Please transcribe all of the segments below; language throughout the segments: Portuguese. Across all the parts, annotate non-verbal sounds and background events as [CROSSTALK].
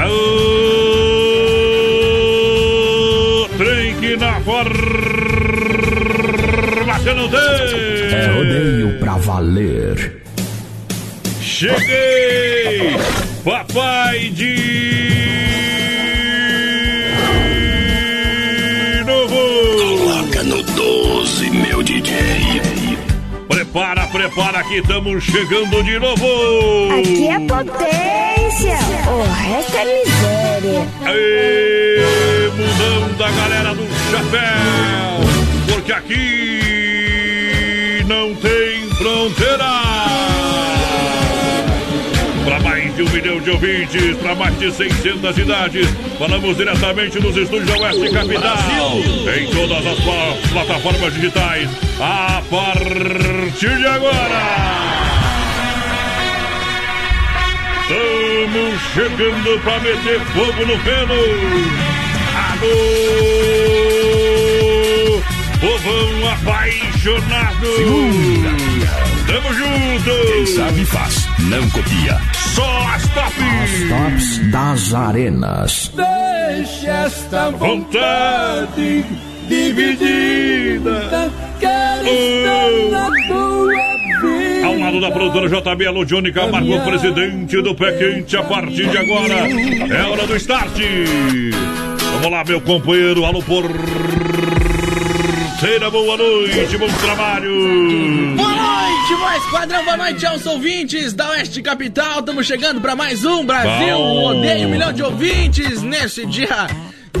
Aô, trem que na formação não tem. É rodeio pra valer. Cheguei, papai de novo. Coloca no 12, meu DJ. Prepara, prepara que estamos chegando de novo. Aqui é potência, o resto é miséria. Aê, mundão da galera do chapéu, porque aqui não tem fronteira. Para mais de um milhão de ouvintes, para mais de 600 cidades, falamos diretamente nos estúdios da Oeste Capital. Em todas as pla- plataformas digitais, a partir de agora. Estamos chegando para meter fogo no feno. Alô, povão apaixonado. Tamo junto. Quem sabe faz, não copia. Só as tops. Tops das arenas. Deixa esta Vontade dividida. Quero estar na tua vida. Ao lado da produtora JB, alô Johnny Camargo, presidente do Pé Quente, a partir de agora é hora do start. Vamos lá, meu companheiro, alô porteira, boa noite, bom trabalho. Boa noite, voz padrão, boa noite aos ouvintes da Oeste Capital. Estamos chegando para mais um Brasil Bom. Odeio um milhão de ouvintes nesse dia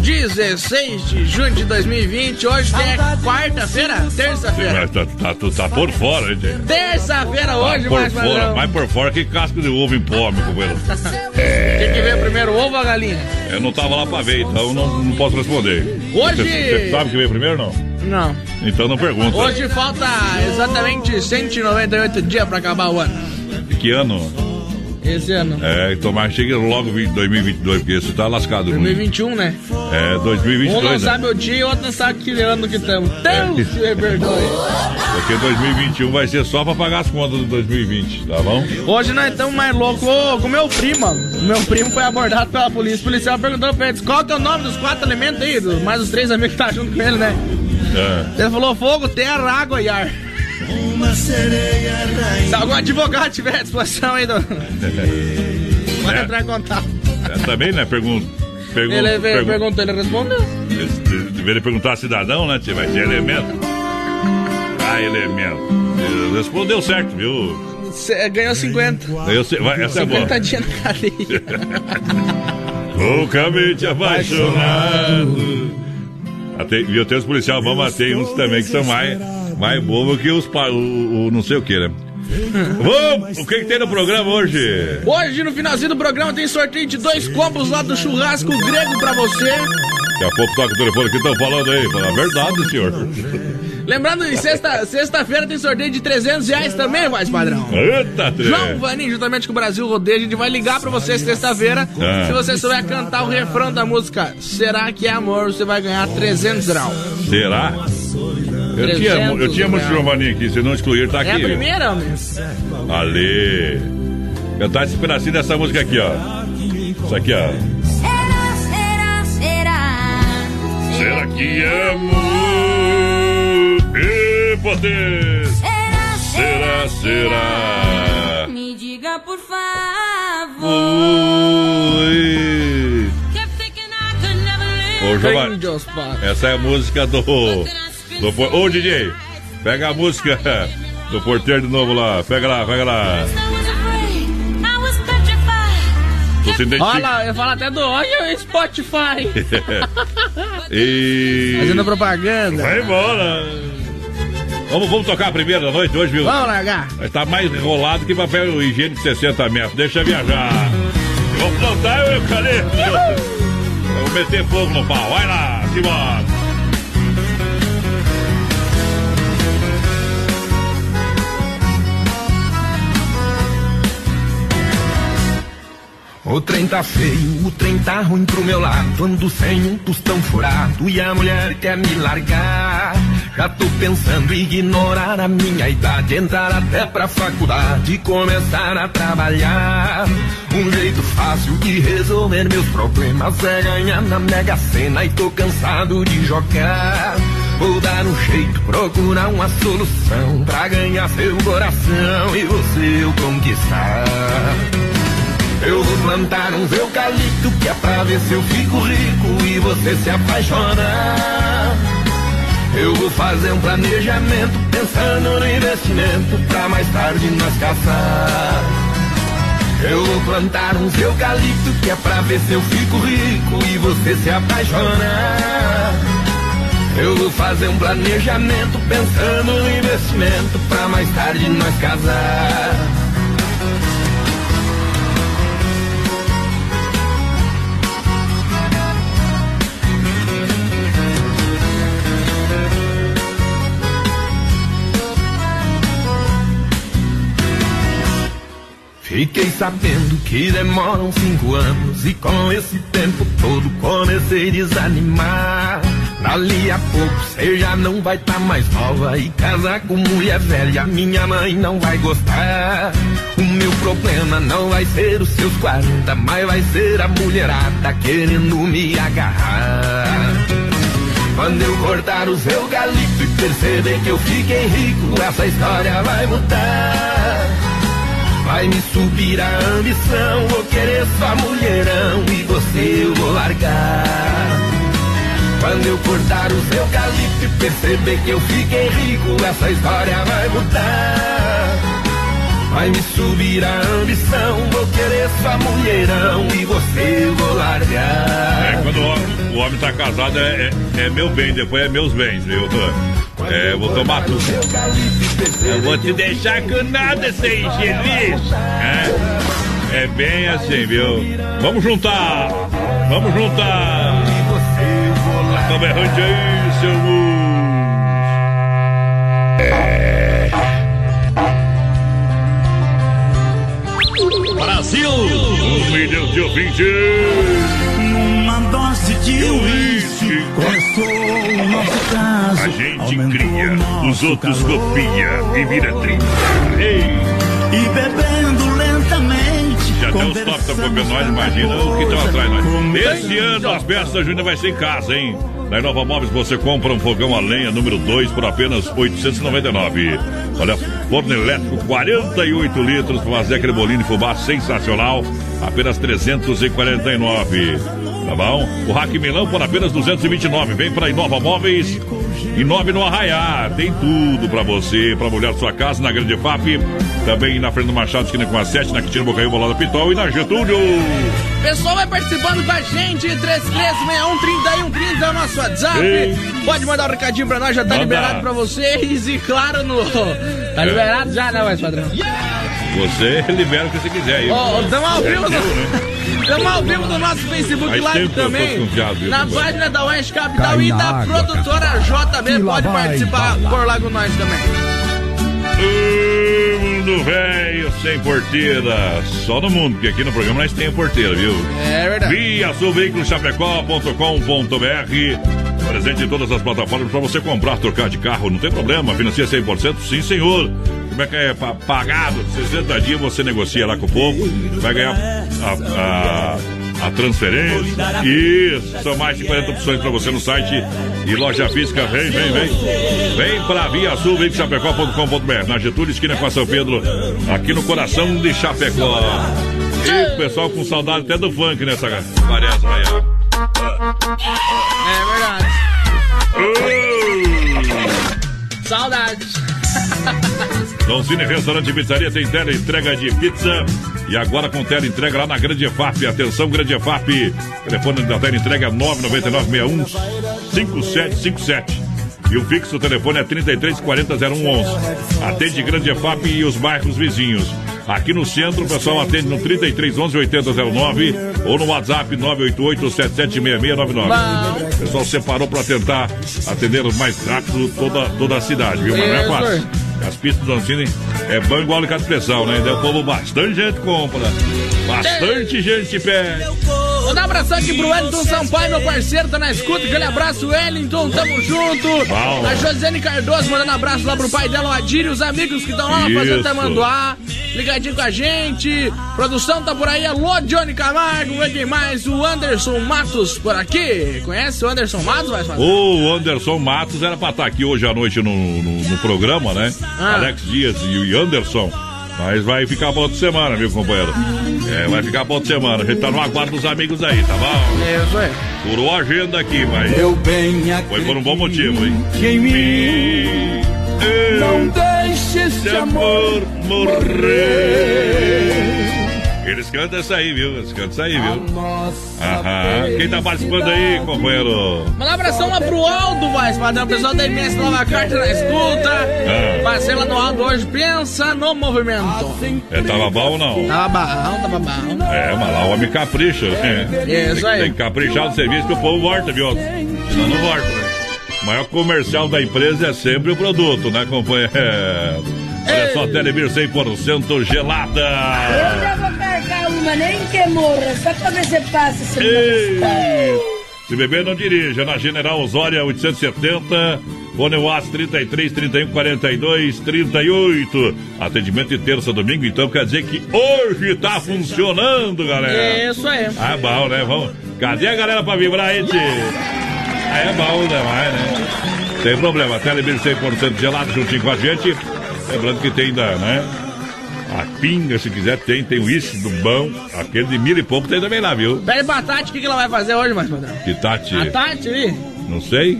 16 de junho de 2020. Hoje a quarta-feira, terça-feira. Tá, tá, tu tá por fora, hein, gente? Terça-feira Tá hoje, por mais fora, padrão. mais por fora que casco de ovo em pó, meu companheiro. [LAUGHS] Tem que ver primeiro ovo ou a galinha? Eu não tava lá pra ver, então não, não posso responder. Hoje- Você, você sabe que veio primeiro não? Não. Então não pergunta. Hoje falta exatamente 198 dias para acabar o ano. Que ano? Esse ano. É, tomar chega logo 20 2022, porque você tá lascado. 2021, né? É, Um 2022. não né? sabe o dia e o outro não sabe que ano que estamos. Deus se me perdoe. Porque 2021 vai ser só pra pagar as contas do 2020, tá bom? Hoje nós estamos mais loucos com meu primo, mano. Meu primo foi abordado pela polícia. O policial perguntou pra eles qual que é o nome dos quatro elementos aí, mais os três amigos que tá junto com ele, né? É. Ele falou fogo, terra, água e ar. Se algum advogado tiver à disposição aí, do... [LAUGHS] pode É. entrar em contato. É, também, né? Pergunta. Pergun Ele pergun- perguntou, ele respondeu. Deveria perguntar a cidadão, né? Tia? Ter elemento? Ah, elemento. Ele Respondeu certo, viu? Cê ganhou 50. Eu sei, vai, essa é boa. 50 dias na cadeia. [LAUGHS] Loucamente apaixonado. Até, eu tenho os policiais, vamos bater uns também que são mais, mais bobos que os pa- o, o não sei o que, né? Vamos! O que, que tem no programa hoje? Hoje, no finalzinho do programa, tem sorteio de dois combos lá do churrasco grego pra você. Daqui a pouco toca o telefone que estão falando aí. Fala a verdade, senhor. Lembrando, em sexta- sexta-feira tem sorteio de 300 reais também, voz padrão. Eita. João Vaninho, juntamente com o Brasil Rodeio, a gente vai ligar pra você sexta-feira. Ah. Se você souber cantar o refrão da música Será que é amor, você vai ganhar 300 graus. Será? Eu tinha, eu 300 tinha muito. Giovanni aqui, se não excluir, tá É aqui. a primeira, homem? Ali. Cantar esse pedacinho dessa música aqui, ó. Isso aqui, ó. Será, será, será? Será que é amor? E poder? Será, Será, será? Me diga por favor. Oi. Ô, Giovanni, essa é a música do. Do por- Ô, DJ, pega a música do porteiro de novo lá. Pega lá, pega lá. Identifica. Olha lá, eu falo até do olha o Spotify. [LAUGHS] e. Fazendo propaganda. Vai embora. Vamos, vamos tocar a primeira da noite hoje, viu? Vamos largar. Vai tá mais enrolado que papel higiênico de 60 metros. Deixa viajar. Vamos plantar o eucalipto. Vamos meter fogo no pau. Vai lá, Simone. O trem tá feio, o trem tá ruim pro meu lado. Ando sem um tostão furado e a mulher quer me largar. Já tô pensando em ignorar a minha idade, entrar até pra faculdade e começar a trabalhar. Um jeito fácil de resolver meus problemas é ganhar na Mega Sena e tô cansado de jogar. Vou dar um jeito, procurar uma solução pra ganhar seu coração e você o conquistar. Eu vou plantar uns eucalipto que é pra ver se eu fico rico e você se apaixona. Eu vou fazer um planejamento pensando no investimento pra mais tarde nós caçar. Eu vou plantar uns eucalipto que é pra ver se eu fico rico e você se apaixona. Eu vou fazer um planejamento pensando no investimento pra mais tarde nós casar. Fiquei sabendo que demoram cinco anos e com esse tempo todo comecei a desanimar. Dali a pouco você já não vai tá mais nova e casar com mulher velha minha mãe não vai gostar. O meu problema não vai ser os seus 40, mas vai ser a mulherada querendo me agarrar. Quando eu cortar os eucalipto e perceber que eu fiquei rico, essa história vai mudar. Vai me subir a ambição, vou querer só mulherão e você eu vou largar. Quando eu cortar os eucalipto e perceber que eu fiquei rico, essa história vai mudar. Vai me subir a ambição, vou querer só mulherão e você eu vou largar. É, quando o homem, o homem tá casado, é, é, é meu bem, depois é meus bens, viu? É, eu vou tomar tudo. Eu vou te deixar com nada sem feliz. É, é bem assim, viu? Vamos juntar! Vamos juntar! Tá berrante aí, seu Mus. Brasil! Um milhão de ouvintes! Numa dose de uísque, Uísque. começou o nosso caso. A gente cria, os outros copia e vira trinta. E bebendo lentamente. Já tem os top da copiando nós, imagina o que estão atrás nós. Esse ano as peças Júnior vai ser em casa, hein? Na Inova Móveis você compra um fogão a lenha número 2 por apenas 899. Olha, forno elétrico 48 litros para fazer aquele bolinho de fubá sensacional, apenas 349. Tá bom? O Hack Milão por apenas 229. Vem para Inova Móveis. Inove no Arraiar. Tem tudo para você, para mulher sua casa, na Grande FAP. Também na Fernando Machado, esquina com a 7, na Quitina Bocaí, Bolada Pitol e na Getúlio. Pessoal vai participando com a gente, 3361-3130 é o nosso WhatsApp. Ei. Pode mandar um recadinho pra nós, já tá Manda. liberado pra vocês. E claro, no. Tá liberado já, né, mais padrão? Você [LAUGHS] libera o que você quiser. Ó, tamo ao É vivo né? Estamos ao vivo no nosso Facebook Faz Live também. Na página da Oeste Capital Cai e da água, produtora JB. E lá Pode vai participar balar. por lá com nós também. Todo mundo velho sem porteira. Só no mundo, porque aqui no programa nós temos porteira, viu? É verdade. Via Chapecó.com.br Presente em todas as plataformas para você comprar, trocar de carro, não tem problema. Financia 100%? Sim, senhor. Como é que é pa- pagado? 60 dias você negocia lá com o povo, vai ganhar a, a, a transferência. Isso, são mais de 40 opções para você no site e loja física. Vem, vem, vem. Vem para Via Sul, vem Chapecó.com.br. Na Getúlio, esquina com a São Pedro, aqui no coração de Chapecó. E o pessoal com saudade até do funk nessa parece aí, ó. É verdade. Uh! Saudades. [LAUGHS] Dom Cine Restaurante e Pizzaria tem tela entrega de pizza. E agora com tela entrega lá na Grande EFAP. Atenção, Grande EFAP. Telefone da tela entrega é 99961 5757. E o fixo telefone é 33400111. Atende Grande EFAP e os bairros vizinhos. Aqui no centro, o pessoal atende no 3311 8009 ou no WhatsApp 988 776699. O pessoal separou para tentar atender mais rápido toda, toda a cidade, viu? Mas não é fácil. As pistas do Ancine é bom igual de pressão, né? Então o povo, bastante gente compra. Bastante gente pede. Vou dar um abração aqui pro Wellington Sampaio, meu parceiro, tá na escuta. Aquele abraço, Wellington, tamo junto. Bom. A Josiane Cardoso mandando abraço lá pro pai dela, o Adírio, e os amigos que estão lá na Fazenda. Tamanduá. Ligadinho com a gente. Produção tá por aí. Alô, Johnny Camargo. Quem mais? O Anderson Matos por aqui. Conhece o Anderson Matos? Vai fazer. O Anderson Matos era pra estar aqui hoje à noite no, no, no programa, né? Ah. Alex Dias e o Anderson. Mas vai ficar pra outra semana, viu, companheiro? É, vai ficar pra outra semana. A gente tá no aguardo dos amigos aí, tá bom? Isso aí. Furou a agenda aqui, mas Eu bem foi por um bom motivo, hein? que em mim E... não deixe esse amor morrer. Eles cantam essa aí, viu? Eles cantam essa aí, viu? nossa Aham. Quem tá participando aí, companheiro? Manda um abração lá pro Aldo, vai, padrão. O pessoal da MS Nova Carta na escuta. Ah. Parceira do Aldo hoje. Pensa no movimento. É, tava bom ou não? Tava bom, tava bom. É, mas lá o homem capricha, né? Isso aí. Tem que caprichar no serviço que o povo volta, viu? Senão não volta, né? O maior comercial da empresa é sempre o produto, né, companheiro? Olha só, Telebir 100% gelada. Eu já vou carregar uma, nem que morra, só pra ver se passa esse. Se beber, não dirija. Na General Osória 870, Fone UAS 33 31 42 38. Atendimento de terça domingo, então quer dizer que hoje tá funcionando, galera. Isso aí. Ah, é bom, né? Vamos. Cadê a galera pra vibrar aí, tio? Aí é bom demais, né? Sem problema. Telebir 100% gelado juntinho com a gente. Lembrando que tem ainda, né? A pinga, se quiser, tem. Tem o uísque do bom. Aquele de mil e pouco tem também lá, viu? Pede pra Tati o que, que ela vai fazer hoje, mais padrão. Que Tati, A Tati não sei.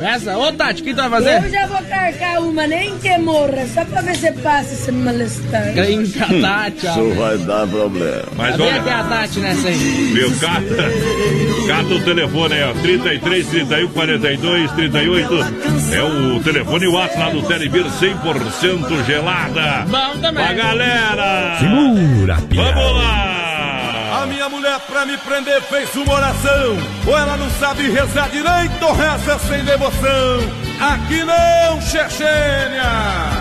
Essa. Ô, Tati, o que tu vai fazer? Eu já vou carregar uma, nem que morra, só pra ver se passa esse mal-estar. Grinca, [LAUGHS] Tati, ó. vai dar problema. Mas Cadê olha, a Tati nessa aí? Viu, cata, cata o telefone aí, ó, 33, 31, 42, 38. É o telefone WhatsApp lá do Telebir 100% gelada. Bom também. Pra galera! Segura, Vamos lá! A minha mulher pra me prender fez uma oração. Ou ela não sabe rezar direito ou reza sem devoção. Aqui não, Chechênia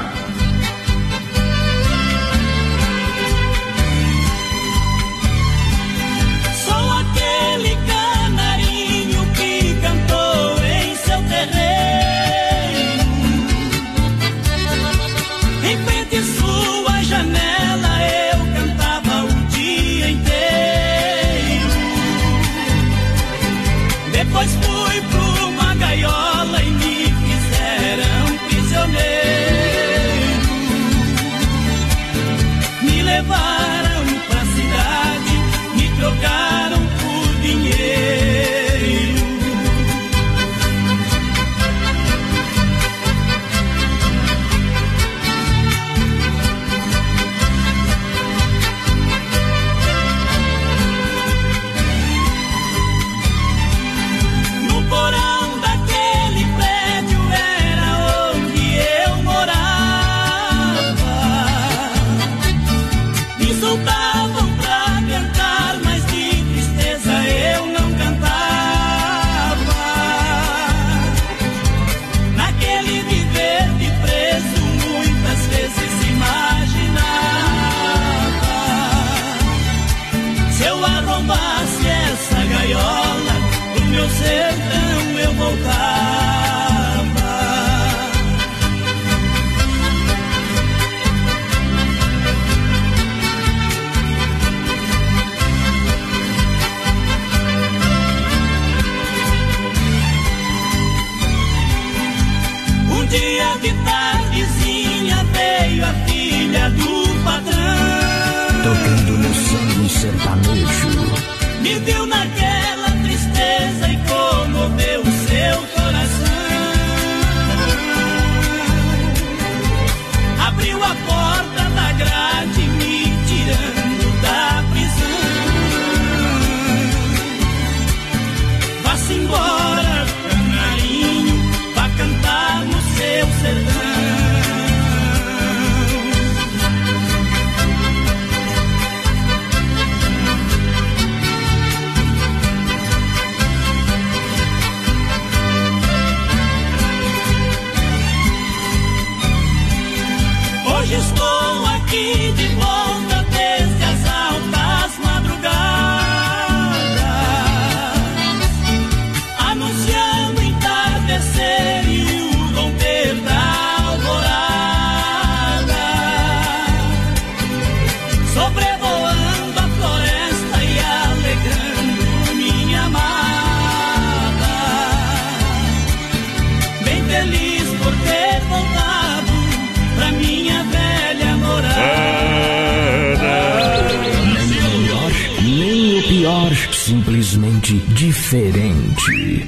simplesmente diferente.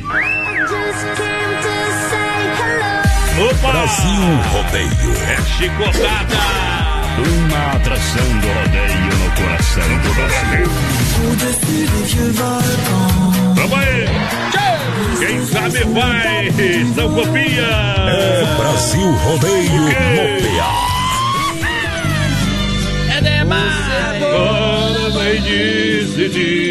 Opa! Brasil Rodeio. É chicotada! Uma atração do rodeio no coração do Brasil. Vamos aí! Quem sabe vai! São Copinha! É Brasil Rodeio PA. É demais! Agora vai decidir.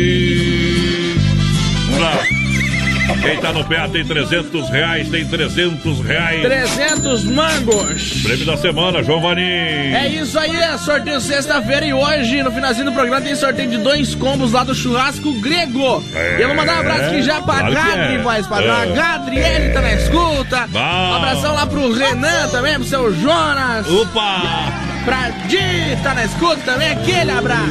Quem tá no PA tem 300 reais, tem 300 reais. 300 mangos! Prêmio da semana, João Vanim. É isso aí, é sorteio sexta-feira e hoje, no finalzinho do programa, tem sorteio de dois combos lá do churrasco grego. É, e eu vou mandar um abraço aqui já pra claro Gadri, é. voz padrão. A É. Gadriele tá na escuta. Bom. Um abração lá pro Renan também, pro seu Jonas. Opa! Pra Di, tá na escuta também, aquele abraço.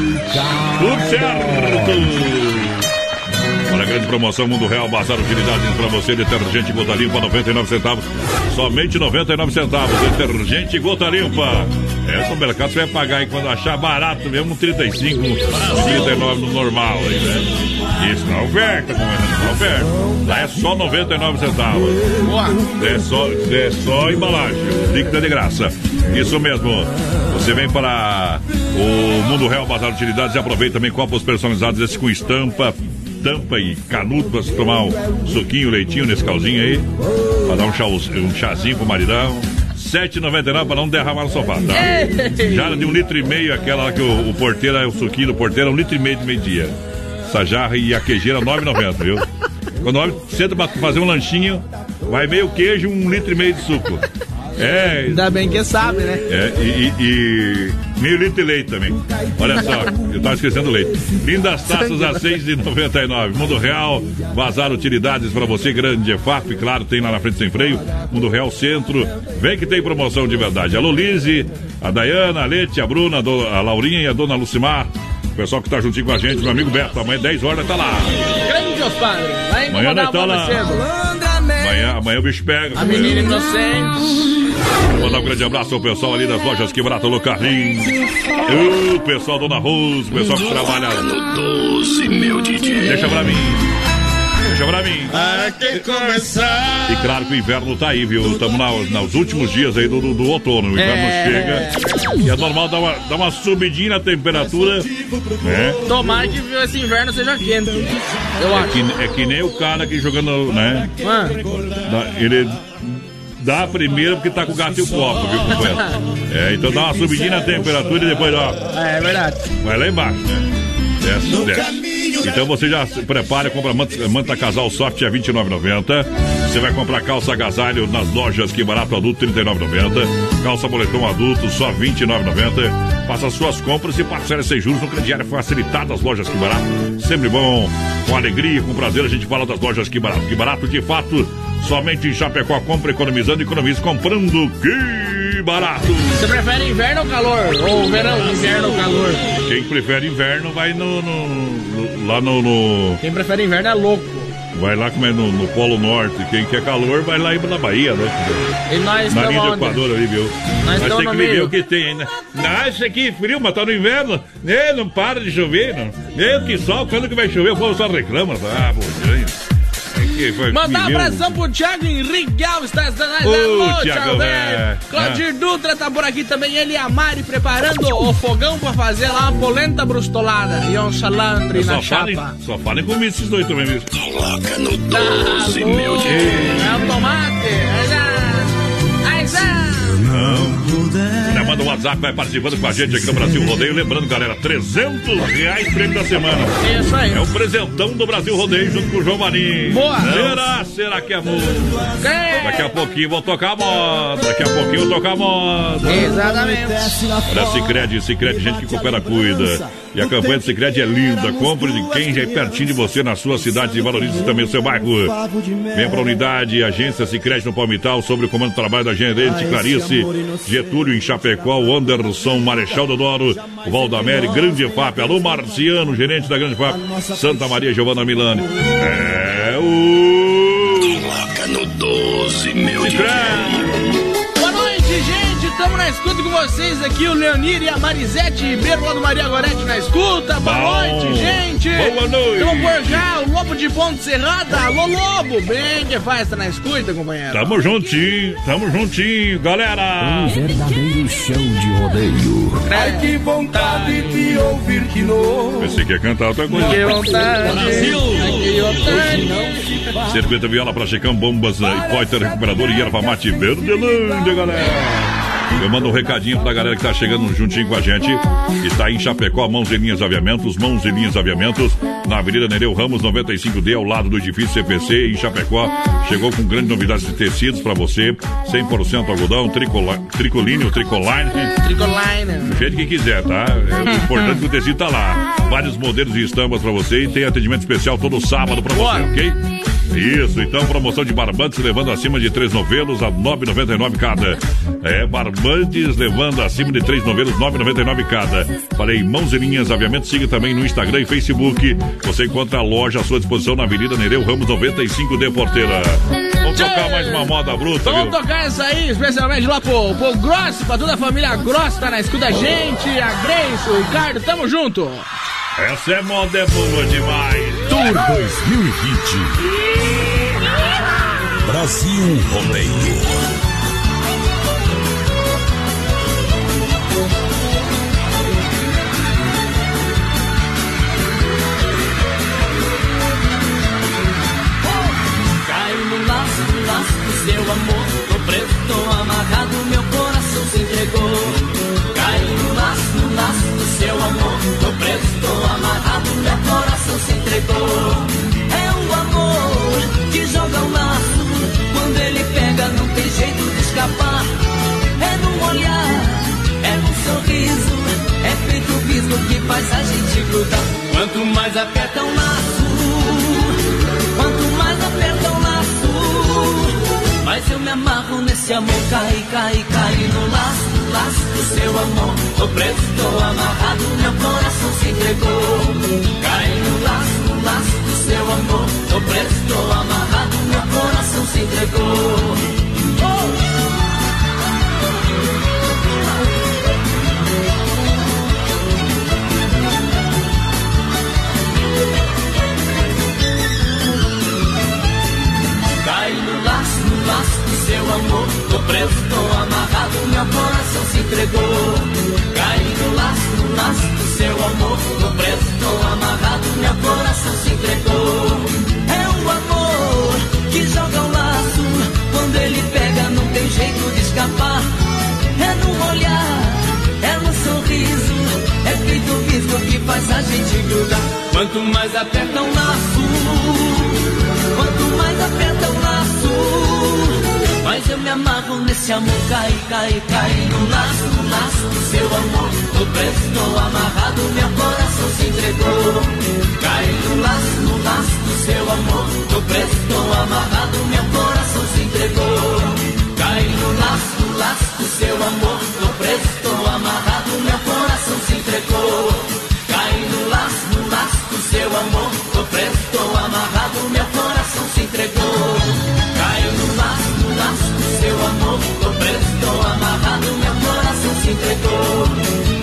Tudo certo! Grande promoção Mundo Real, Bazar Utilidades pra você, detergente gota limpa, 99 centavos. Somente 99 centavos, detergente gota limpa. Essa no mercado você vai pagar aí quando achar barato mesmo, 35, 39 no normal aí, né? Isso na oferta, como é na oferta. Lá é só 99 centavos. É só, é só embalagem, líquida de graça. Isso mesmo. Você vem para o Mundo Real Bazar Utilidades e aproveita também copos personalizados, esse com estampa, tampa e canudo para você tomar um suquinho, leitinho nesse calzinho aí. Para dar um, chá, um chazinho pro maridão. R$ 7,99 para não derramar no sofá, tá? [LAUGHS] Jarra de um litro e meio, aquela que o, o porteiro, é o suquinho do porteiro, é um litro e meio de meio-dia. Essa jarra e a queijeira, R$ 9,90, viu? Quando o homem senta pra fazer um lanchinho, vai meio queijo e um litro e meio de suco. É, Ainda bem que sabe, né? é, e, e- e meio litro de leite também. Olha só, eu tava esquecendo o leite. Lindas taças a R$ 6,99. Mundo Real, vazar utilidades para você, grande EFAP, claro, tem lá na frente sem freio. Mundo Real Centro, vem que tem promoção de verdade. Alô, Lise, a Dayana, a Lete, a Bruna, a a Laurinha e a dona Lucimar. O pessoal que tá juntinho com a gente, meu amigo Beto, amanhã 10 horas tá lá. Grande Ospadre. Vai Amanhã nós tá lá. Amanhã, amanhã o bicho pega. A menina inocente. Vou mandar um grande abraço ao pessoal ali das lojas Quebrata Alô Carlinhos. O pessoal Dona Rose, o pessoal que trabalha. Doce, meu DJ. Deixa pra mim. Deixa pra mim. Para que começar? E claro que o inverno tá aí, viu? Estamos nos últimos dias aí do, do, do outono. O inverno É. chega. E é normal dar uma, dar uma subidinha na temperatura. Né? Tomara que esse inverno seja quente. Eu É acho. que, é que nem o cara que jogando, né? Ah, Ele dá a primeira porque tá com o gato e o copo, viu, companheiro? É, então dá uma subidinha na temperatura e depois, ó, é verdade. vai lá embaixo, né? Desce, desce. Então você já se prepara, compra manta, manta casal soft a 29,90. Você vai comprar calça agasalho nas lojas que barato adulto 39,90. Calça boletom adulto só 29,90. Faça suas compras e parcele sem juros no crediário facilitado das lojas que barato. Sempre bom, com alegria, com prazer a gente fala das lojas que barato. Que barato de fato, somente em Chapecó compra economizando, economiza comprando. Que barato! Você prefere inverno ou calor? Ou verão, inverno ou calor? Quem prefere inverno vai no, no- no- lá no, no- Quem prefere inverno é louco. vai lá como é no, no Polo Norte. Quem quer calor vai lá na Bahia, né? E nós Na linha do? Equador ali, viu? Nós Mas estamos tem que viver meio. o que tem ainda. Não, isso aqui é frio, mas tá no inverno. Né? Não para de chover, não. Meu que sol, quando que vai chover? O povo só reclama. Ah, pô, que foi- Mandar um abração pro Thiago Henrique Alves, tá dando nós. Ô, Alô, Thiago, velho. velho. Claudir Dutra tá por aqui também, ele e a Mari preparando o fogão pra fazer lá uma polenta brustolada e um salandre na chapa. só falem comigo esses dois também mesmo. Coloca no Tá doce, louco, meu dia. É o tomate. Aí já. Aí já. Já manda o WhatsApp, vai participando com a gente aqui no Brasil Rodeio. Lembrando, galera, 300 reais prêmio da semana. Isso aí. É o presentão do Brasil Rodeio junto com o João Marinho. Boa. Será? Será que é? É. Daqui a pouquinho vou tocar a moda. Daqui a pouquinho eu vou tocar a moda. Exatamente. Olha, Cicred, Cicred, gente que coopera, cuida. E a campanha do Cicred é linda. Compre de quem já é pertinho de você na sua cidade e valorize também o seu bairro. Venha para a unidade, agência Cicred no Palmital, sobre o comando de trabalho da gerente Clarice, Getúlio em Chapecó, o Anderson, Marechal Dodoro, o Valdamere, Grande FAP. Alô, Marciano, gerente da Grande FAP, Santa Maria Giovana Milani. É o. Coloca no 12, meu. Na escuta com vocês aqui, o Leonir e a Marisete Ribeiro, lá do Maria Gorete na escuta. Boa Bom. noite, gente. Boa noite. Estamos por cá, o Lobo de Ponte Serrada. Alô, Lobo. Bem que faz, tá na escuta, companheiro. Tamo juntinho, tamo juntinho, galera. Um verdadeiro show de rodeio. Ai, que vontade de ouvir de novo. Você quer cantar outra coisa? Que vontade. Que vontade. Circuito Viola pra Checão, Bombas né, e Recuperador e Erva Mate Verdelândia, galera. Eu mando um recadinho pra galera que tá chegando juntinho com a gente. E tá em Chapecó, Mãos e Linhas Aviamentos, Mãos e Linhas Aviamentos, na Avenida Nereu Ramos 95D, ao lado do edifício CPC, em Chapecó. Chegou com grandes novidades de tecidos pra você: 100% algodão, tricola, tricolíneo, tricoline. Tricoline. Do jeito que quiser, tá? É, o importante é que o tecido tá lá. Vários modelos e estampas pra você e tem atendimento especial todo sábado pra você, ok? Isso, então promoção de barbantes levando acima de três novelos a 9,99 cada. É, barbantes levando acima de três novelos, 9,99 cada. Falei, mãos e linhas, aviamento, siga também no Instagram e Facebook. Você encontra a loja à sua disposição na Avenida Nereu Ramos 95D Porteira. Vamos tocar mais uma moda bruta, Vamos viu? tocar essa aí, especialmente lá pro, pro Gross, pra toda a família Gross, tá na escuta a gente, a Grace, o Ricardo, tamo junto. Essa é moda é boa demais. Tour 2020. Brasil Rodeio. Seu amor. Tô preso, tô amarrado, meu coração se entregou. Caio no laço, no laço do seu amor. Tô preso, tô amarrado, entregou. É o amor que joga o laço. Quando ele pega, não tem jeito de escapar. É no olhar, é no sorriso. É feito visgo que faz a gente grudar. Quanto mais aperta o laço. Quanto mais aperta o laço, mais eu me amarro nesse amor. Cai, cai, cai no laço, laço do seu amor. Tô preso, tô amarrado, meu coração se entregou. Cai no laço, no laço do seu amor. Tô preso, tô amarrado, meu coração se entregou. Cai no laço, no laço do seu amor. Tô preso, meu coração se entregou. Cai no laço, no laço do seu amor. Tô preso, tô amarrado, meu coração se entregou. É o amor que joga o laço. Quando ele pega, não tem jeito de escapar. É no olhar, é no sorriso. É feito visgo que faz a gente grudar. Quanto mais aperta o laço, quanto mais aperta o laço, mas eu me amarro nesse amor, cai, cai, cai no laço, no laço do seu amor. Tô preso, tô amarrado, meu coração se entregou. Cai no laço, no laço do seu amor. Tô preso, tô amarrado, meu coração se entregou. Cai no laço, no laço do seu amor. Tô preso, tô amarrado, meu coração se entregou. Cai no laço, no laço do seu amor. Tô preso, se entregou.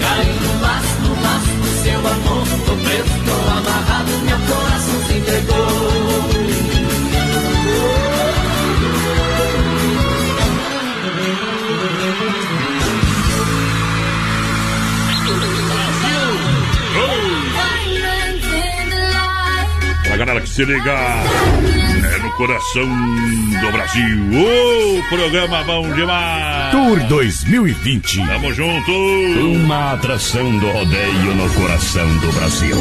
Caiu no laço, no laço do seu amor. Tô preso, tô amarrado, meu coração se entregou. Pra galera que se liga, coração do Brasil. O programa bom demais. Tour 2020. Tamo junto. Uma atração do rodeio no coração do Brasil.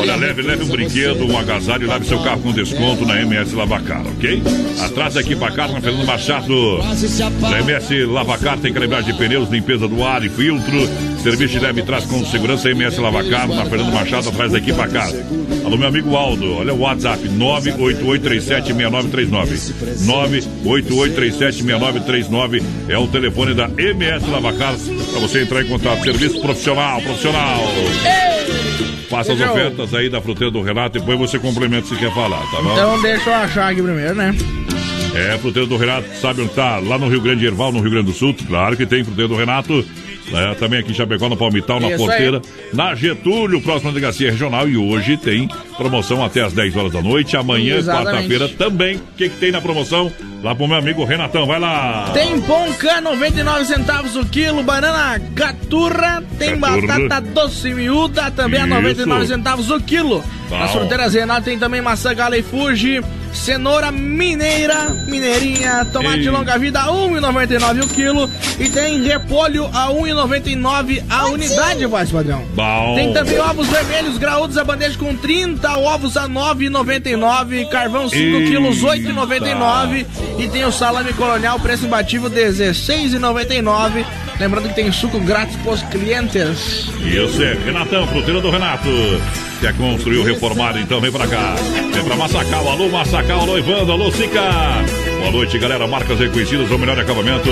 Olha, leve, leve um brinquedo, um agasalho e leve seu carro com desconto na MS Lavacar, ok? Atrás da equipa Car, na Fernando Machado. Na MS Lavacar tem calibragem de pneus, limpeza do ar e filtro. Serviço de leve traz com segurança MS Lavacar, na Fernando Machado, atrás da equipa Car. Alô, meu amigo Aldo, olha o WhatsApp, 988376939. 988376939 é o telefone da MS Lavacar para você entrar em contato. Serviço profissional, profissional. Faça as ofertas aí da fruteira do Renato e depois você complementa se quer falar, tá bom? Então deixa eu achar aqui primeiro, né? É, fruteira do Renato, sabe onde tá? Lá no Rio Grande Erval, no Rio Grande do Sul. Claro que tem fruteira do Renato. É, também aqui em Chapecó, no Palmital, na Isso Porteira. Na Getúlio, próxima delegacia regional. E hoje tem promoção até às 10 horas da noite. Amanhã, quarta-feira, também. O que, que tem na promoção? Lá pro meu amigo Renatão, vai lá. Tem cá, 99 centavos o quilo, banana gaturra, tem Gaturra. batata doce miúda, também a Isso. 99 centavos o quilo. Bom. Nas fronteiras Renato tem também maçã gala e fuji, cenoura mineira, mineirinha, tomate Ei. longa vida a 1,99 o quilo e tem repolho a 1,99 a unidade, voz padrão. Bom. Tem também ovos vermelhos graúdos a bandeja com 30 ovos a 9,99, carvão 5 Eita. quilos 8,99 e tem o salame colonial preço imbatível 16,99. Lembrando que tem suco grátis pros clientes. Isso é, Renatão, fruteira do Renato. Quer construir ou reformar, então vem pra cá. Vem pra Massacal, alô Massacal, alô Ivando, alô Sica. Boa noite, galera. Marcas reconhecidas, o melhor acabamento.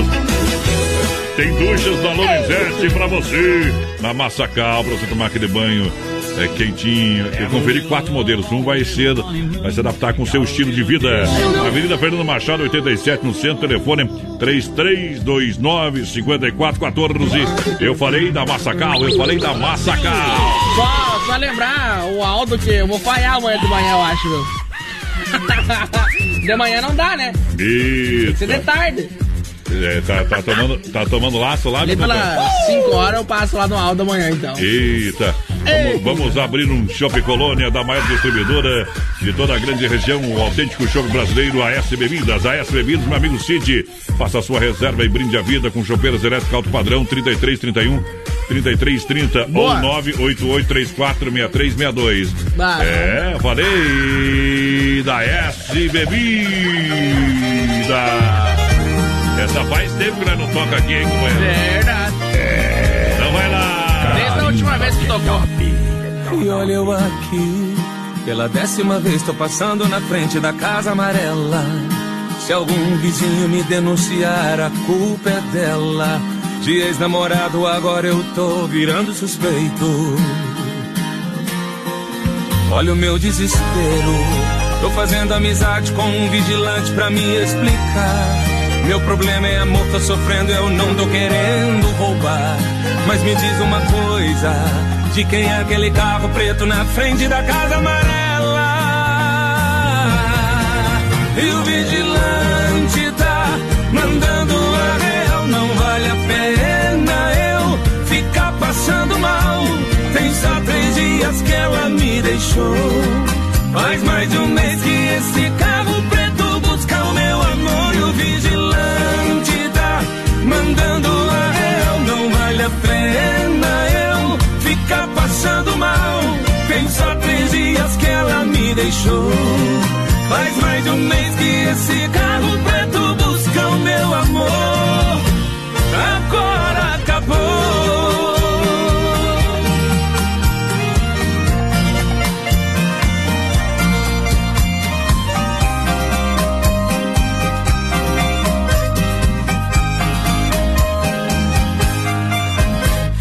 Tem duchas da Lorenzetti pra você. Na Massacal, pra você tomar aquele banho é, quentinho. Eu conferi quatro modelos. Um vai ser, vai se adaptar com o seu estilo de vida. Avenida Fernando Machado, 87, no centro. Telefone 3329-5414. Eu falei da Massacal, eu falei da Massacal. Só, só lembrar o Aldo que eu vou falhar amanhã de manhã, eu acho, viu? [LAUGHS] De manhã não dá, né? Que ser de tarde. É, tá, tá tomando, tá tomando laço lá, Ali pelas 5 horas eu passo lá no Aldo amanhã, então. Eita! Vamos, vamos abrir um Shopping Colônia da maior distribuidora de toda a grande região, o autêntico shopping brasileiro AS Bebidas. AS Bebidas, meu amigo Cid, faça sua reserva e brinde a vida com chopeiras elétricas alto padrão 3331 3330 ou Boa. 988346362. Bah. É, falei da S Bebida. Essa faz tempo que nós não toca aqui, hein, companheiro? Verdade. Então última vez que tocou. E olha eu aqui, pela décima vez tô passando na frente da casa amarela. Se algum vizinho me denunciar, a culpa é dela. De ex-namorado, agora eu tô virando suspeito. Olha o meu desespero. Tô fazendo amizade com um vigilante pra me explicar. Meu problema é amor, tô sofrendo, eu não tô querendo roubar. Mas me diz uma coisa: de quem é aquele carro preto na frente da casa amarela? E o vigilante tá mandando a real, não vale a pena eu ficar passando mal. Tem só três dias que ela me deixou. Faz mais de um mês que esse carro fica passando mal. Tem só três dias que ela me deixou. Faz mais de um mês que esse carro preto busca o meu amor. Agora acabou.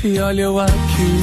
E olha eu aqui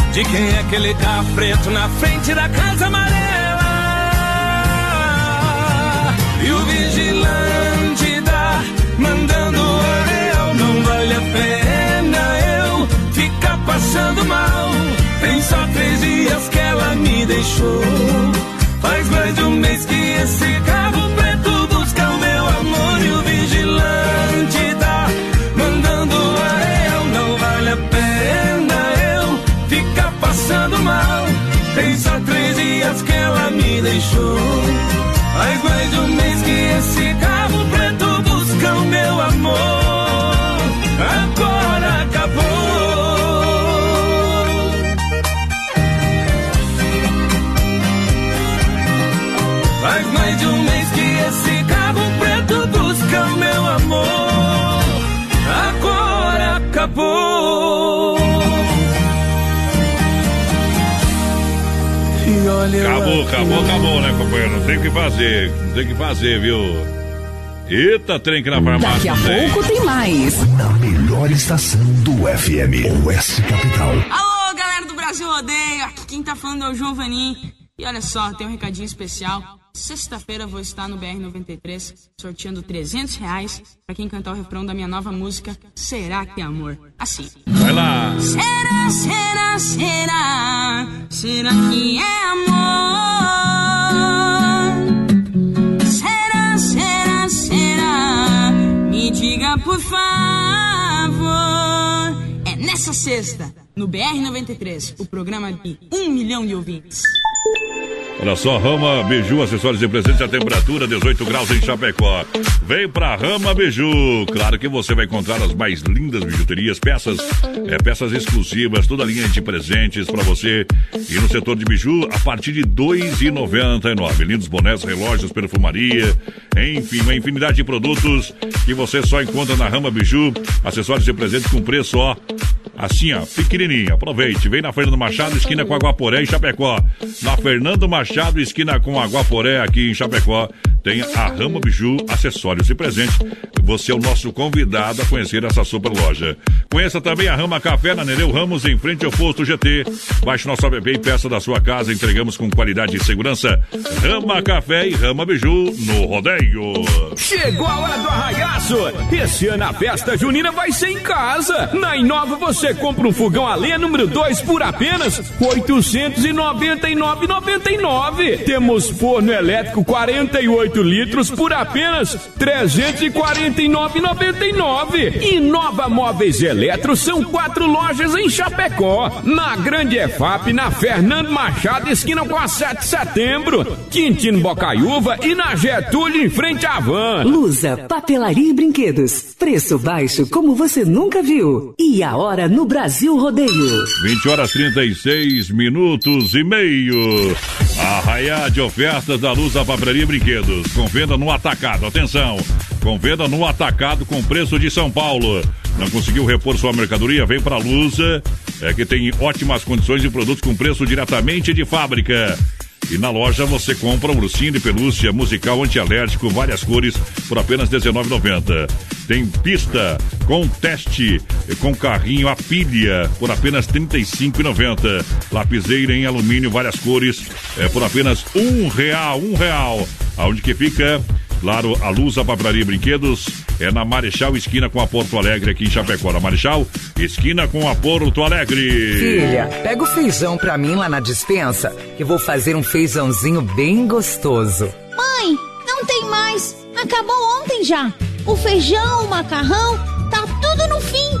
de quem é aquele carro preto na frente da casa amarela? E o vigilante tá mandando a real, não vale a pena eu ficar passando mal. Tem só três dias que ela me deixou. Faz mais de um mês que esse carro preto deixou. Faz mais de um mês que esse olha Acabou, acabou, acabou, né, companheiro? Não tem o que fazer, não tem o que fazer, viu? Eita, trem que na farmácia. Daqui a tem. pouco tem mais. Na melhor estação do FM, Oeste Capital. Alô, galera do Brasil Rodeio, aqui quem tá falando é o João Vanim. E olha só, tem um recadinho especial. Sexta-feira vou estar no BR-93 sorteando 300 reais pra quem cantar o refrão da minha nova música Será que é Amor? Assim. Vai lá. Será, será, será, será que é amor? Será, será, será, me diga por favor. É nessa sexta, no BR-93, o programa de um milhão de ouvintes. Olha só, Rama Biju, acessórios e presentes à temperatura 18 graus em Chapecó. Vem pra Rama Biju. Claro que você vai encontrar as mais lindas bijuterias, peças, é, peças exclusivas, toda a linha de presentes pra você. E no setor de biju, a partir de R$ 2,99. Lindos bonés, relógios, perfumaria, enfim, uma infinidade de produtos que você só encontra na Rama Biju. Acessórios e presentes com preço, ó, assim, ó, pequenininho. Aproveite. Vem na Fernando Machado, esquina com Aguaporé, em Chapecó. Na Fernando Machado, esquina com Aguaporé, aqui em Chapecó. Tem a Rama Biju, acessórios e presentes. Você é o nosso convidado a conhecer essa super loja. Conheça também a Rama Café na Nereu Ramos, em frente ao posto GT. Baixe nosso app e peça da sua casa. Entregamos com qualidade e segurança. Rama Café e Rama Biju no rodeio. Chegou a hora do arraiaço! Esse ano a festa junina vai ser em casa! Na Inova você compra um fogão a lenha número 2 por apenas R$ 899,99. Temos forno elétrico 48 litros por apenas R$ 349,99. E Nova Móveis Eletro são quatro lojas em Chapecó. Na Grande EFAP, na Fernando Machado, esquina com a 7 de setembro. Quintino Bocaiúva e na Getúlio, em frente à van. Lusa, papelaria e brinquedos. Preço baixo como você nunca viu. E a hora no Brasil Rodeio. 20 horas 36 minutos e meio. Arraiá de ofertas da Luz da Papelaria Brinquedos. Com venda no atacado. Atenção! Com venda no atacado com preço de São Paulo. Não conseguiu repor sua mercadoria? Vem para a Lusa. É que tem ótimas condições de produtos com preço diretamente de fábrica. E na loja você compra um ursinho de pelúcia musical antialérgico, várias cores, por apenas R$19,90. Tem pista com teste, com carrinho a pilha, por apenas R$35,90. Lapiseira em alumínio, várias cores, é, por apenas um real, um real. Aonde que fica? Claro, a Luz, a Papelaria e Brinquedos é na Marechal, esquina com a Porto Alegre, aqui em Chapecó. Na Marechal, esquina com a Porto Alegre. Filha, pega o feijão pra mim lá na dispensa, que vou fazer um feijãozinho bem gostoso. Mãe, não tem mais. acabou ontem já. O feijão, o macarrão, tá tudo no fim.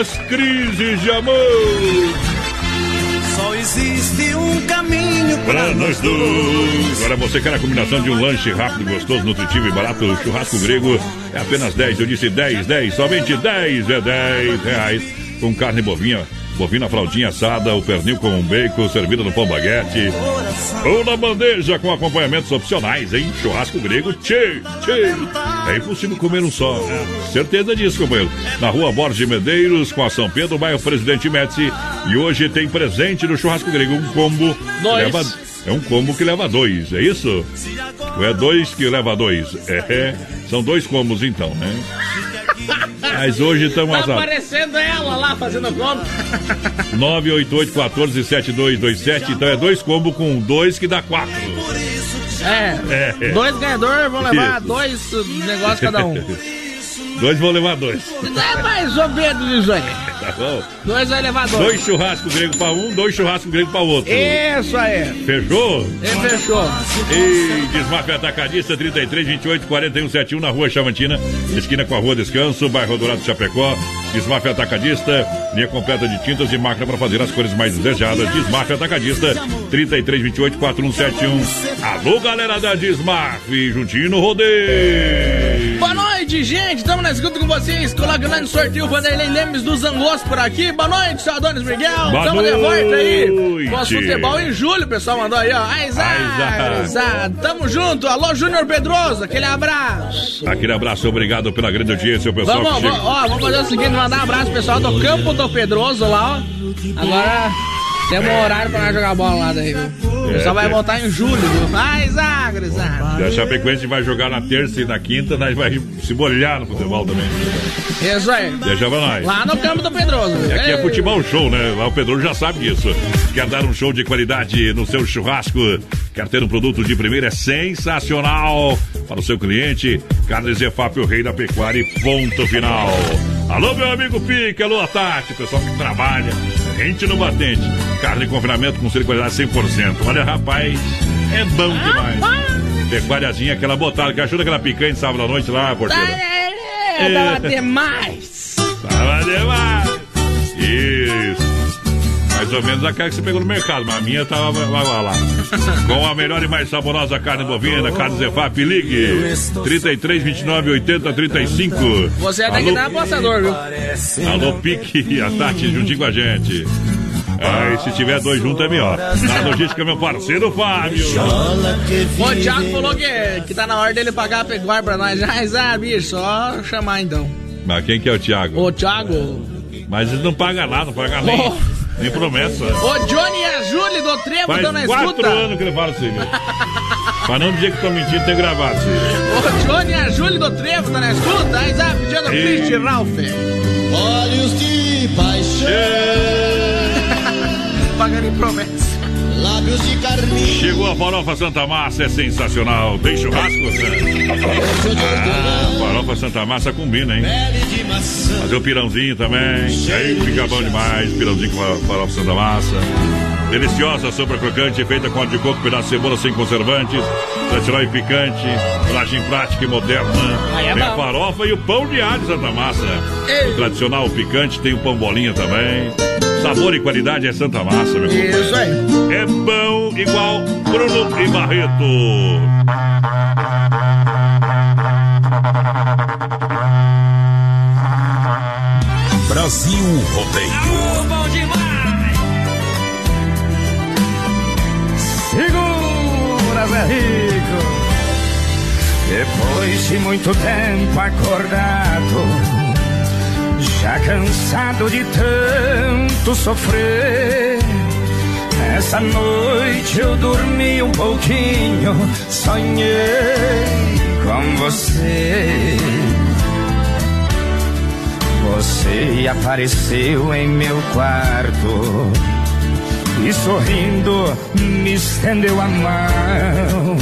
São as crises de amor. Só existe um caminho Pra nós dois. Agora você quer a combinação de um lanche rápido, gostoso, nutritivo e barato? Churrasco grego é apenas 10. Eu disse 10, 10, somente 10 é 10 reais. Com carne bovina, bovina fraldinha assada, o pernil com bacon, servido no pão baguete. Ou na bandeja com acompanhamentos opcionais, hein? Churrasco grego, tchê, tchê. É impossível comer um só, né? Certeza disso, companheiro. Na rua Borges de Medeiros, com a São Pedro, bairro Presidente Médici. E hoje tem presente no churrasco grego, um combo. Leva, é um combo que leva dois, é isso? Ou é dois que leva dois? É, são dois combos então, né? Mas hoje estamos Tá azados. aparecendo ela lá fazendo conta. [LAUGHS] 988-14-7227. Então é dois combos com dois que dá quatro. É. É. Dois ganhadores vão levar Isso. dois negócios cada um. [LAUGHS] dois vão levar dois. É mais ou menos isso aí. Bom? Dois levar dois. Churrascos grego pra um, dois churrascos grego pra outro. Isso aí. Fechou? E fechou. E Desmafia Atacadista 33 28 41 71 na rua Chavantina, esquina com a rua Descanso, bairro Dourado Chapecó. Desmafia Atacadista, linha completa de tintas e máquina para fazer as cores mais desejadas. Desmafia Atacadista 33 28 4171. Alô, galera da Desmaf, juntinho no rodeio. Boa noite, gente. Estamos na escuta com vocês. Colocando no sorteio o Vanderlei Lemes dos Anglos por aqui. Boa noite, seu Adonis Miguel. Boa Estamos de volta aí. noite. Com o futebol em julho, o pessoal mandou aí, ó. Aizar, Aizar. Tamo junto. Alô, Júnior Pedroso. Aquele abraço. Aquele abraço, obrigado pela grande audiência, o pessoal Vamos, ó, vamos fazer o seguinte, mandar um abraço pessoal do Campo do Pedroso lá, ó. Agora temos um horário pra nós jogar bola lá daí, viu? O pessoal vai tem. voltar em julho, viu? Ai, Zagra, Zagra. A Chapecoense vai jogar na terça e na quinta, nós vai se molhar no futebol também. Isso aí. Deixa pra nós. Lá no Campo do Pedroso. viu? E aqui é Ei. futebol show, né? Lá o Pedro já sabe disso. Quer dar um show de qualidade no seu churrasco? Quer ter um produto de primeira? É sensacional para o seu cliente. Carnes EFAP, o rei da pecuária e ponto final. Alô, meu amigo Pique, alô, Tati, pessoal que trabalha, rente no batente. Carne em confinamento com de qualidade 100%. Olha, rapaz, é bom demais. Pecuariazinha, aquela botada que ajuda aquela picanha de sábado à noite lá, porteira. É, tava demais. Tava demais. Isso. Mais ou menos a cara que você pegou no mercado, mas a minha tava lá, lá, lá. [LAUGHS] Com a melhor e mais saborosa carne bovina, carne Zefap, ligue 33 29 80 35. Você até que tá apostador, viu? Alô, Pique e a Tati juntinho com a gente. Aí, se tiver dois juntos é melhor. Na logística, meu parceiro Fábio. O Thiago falou que, que tá na hora dele pagar a pecuária pra nós. Mas, ah, bicho, só chamar então. Mas quem que é o Thiago? Ô, Thiago. Mas ele não paga nada, não paga nem, Ô. nem promessa. Ô, Johnny e a Júlia do Trevo Faz estão na quatro escuta. anos que ele fala assim, meu. pra não dizer que tô mentindo, tem gravado. Ô, Johnny e a Júlia do Trevo estão na escuta. Aí, sabe, pedindo Ei. Christy Ralph. Olhos de paixão, [LAUGHS] Pagando em promessa. Lábios de carmim. Chegou a farofa Santa Massa, é sensacional. Tem churrasco? Né? Ah, farofa Santa Massa combina, hein? Fazer o pirãozinho também. Aí fica bom demais. Pirãozinho com a farofa Santa Massa. Deliciosa, sopa crocante, feita com óleo de coco, pedaço de cebola sem conservantes. Tradicional e picante. Rolagem prática e moderna. Aí é tem a farofa e o pão de alho Santa Massa. Ei. O tradicional o picante, tem o pão bolinha também. Sabor e qualidade é Santa Massa, meu companheiro. Isso aí. É bom igual Bruno e Barreto. Brasil Rodeio. Bom demais. Segura, Zé Rico. Depois de muito tempo acordado, já cansado de tanto sofrer. Essa noite eu dormi um pouquinho, sonhei com você. Você apareceu em meu quarto e sorrindo me estendeu a mão.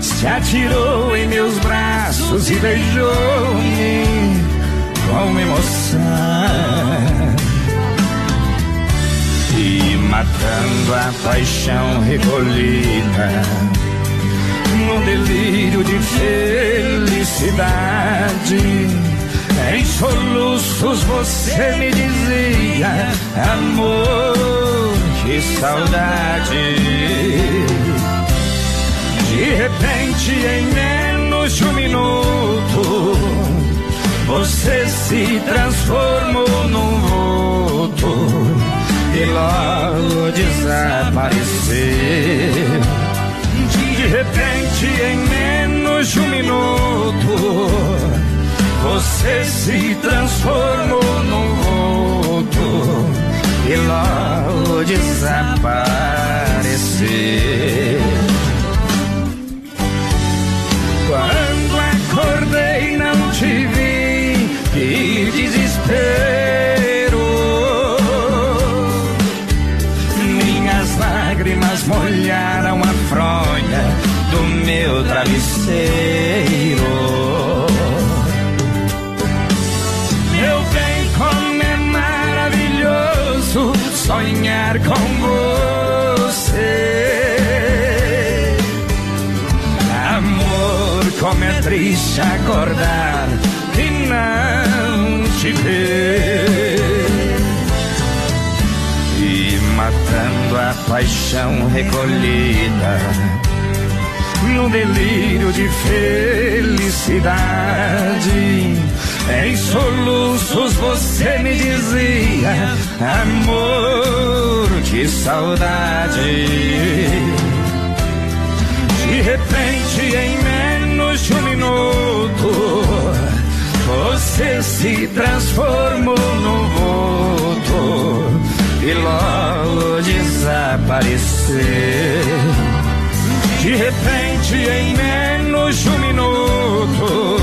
Se atirou em meus braços e beijou-me com emoção. E matando a paixão recolhida, num delírio de felicidade em soluços você me dizia, amor, que saudade. De repente, em menos de um minuto, se transformou num vulto e logo desapareceu. De repente, em menos de um minuto, você se transformou num vulto e logo desapareceu. Acordar e não te ver. E matando a paixão recolhida no delírio de felicidade em soluços você me dizia, amor, que saudade. De repente, em de um minuto, você se transformou num vulto e logo desapareceu. De repente, em menos de um minuto,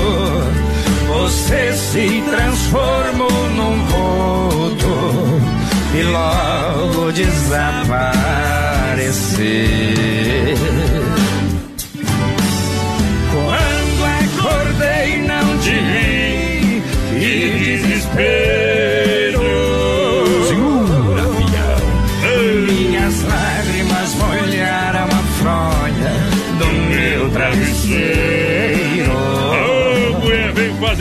você se transformou num vulto e logo desapareceu.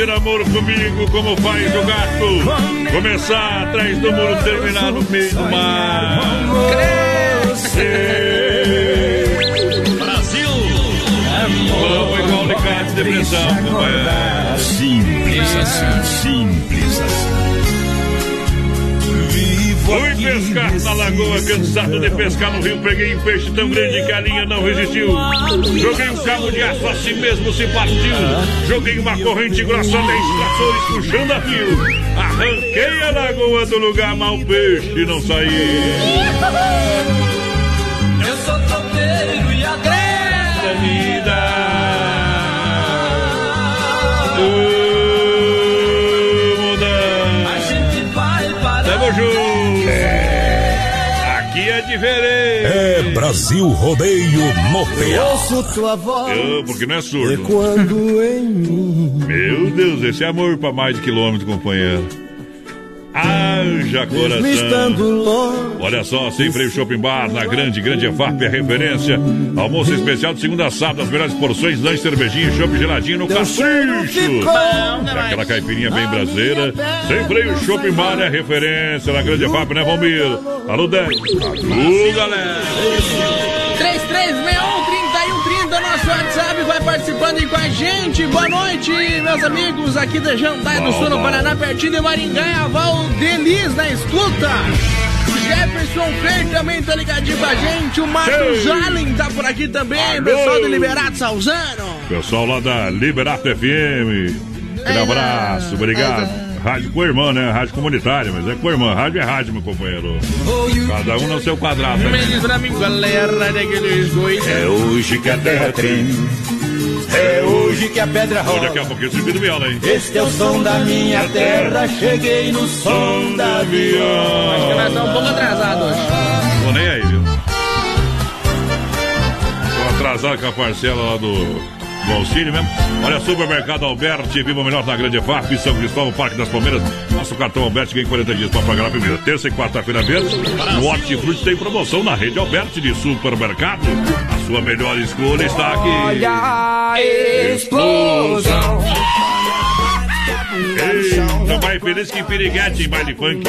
Fazer amor comigo como faz o gato. Começar atrás do muro, terminar no meio do mar. Crescer. Brasil! Vamos igual de depressão. Simples assim, simples assim. Fui pescar na lagoa, cansado de pescar no rio. Peguei um peixe tão grande que a linha não resistiu. Joguei um cabo de aço, assim mesmo se partiu. Joguei uma corrente grossa, dez traçores puxando a fio. Arranquei a lagoa do lugar, mas o peixe não saiu. É diferente. É Brasil Rodeio no PA. Ouço tua voz. Eu, porque não é surdo. Quando em mim. Meu Deus, esse é amor pra mais de quilômetro, companheiro. Haja coração. Olha só, sem freio shopping bar na grande, grande EFAP, a referência. Almoço especial de segunda a sábado, as melhores porções, lanche, cervejinha, shopping geladinho no capricho. Aquela caipirinha bem brasileira. Sem freio shopping bar é a referência na grande EFAP, né, Valmir? Alô, 10. Alô, galera. 3361 3130, WhatsApp, vai participando aí com a gente. Boa noite, meus amigos, aqui da Jandaia do Sul, no Paraná, pertinho de Maringá, Val Delis na escuta. Jefferson Fer também tá ligadinho com a gente. O Marcos. Allen tá por aqui também. Alô. Pessoal do Liberato Salzano. Pessoal lá da Liberato FM. Um É, abraço, obrigado. Rádio com a irmã, né? Rádio comunitária, mas é com a irmã. Rádio é rádio, meu companheiro. Cada um no seu quadrado. Né? dois. É hoje que a terra tem É hoje que a pedra rola. Daqui a pouquinho esse vídeo viola, hein? Este é o som da minha terra. Cheguei no som da viola. Acho que nós estamos um pouco atrasados hoje. Tô nem aí, viu? Tô atrasado com a parcela lá do. Do auxílio mesmo. Olha, Supermercado Alberti, viva melhor na Grande FAP, São Cristóvão, Parque das Palmeiras. Nosso cartão Alberti ganha 40 dias para pagar a primeira, terça e quarta-feira verde. No Hortifruti tem promoção na rede Alberti de supermercado. A sua melhor escolha está aqui. Olha a explosão. Eita, mais feliz que piriguete em baile funk.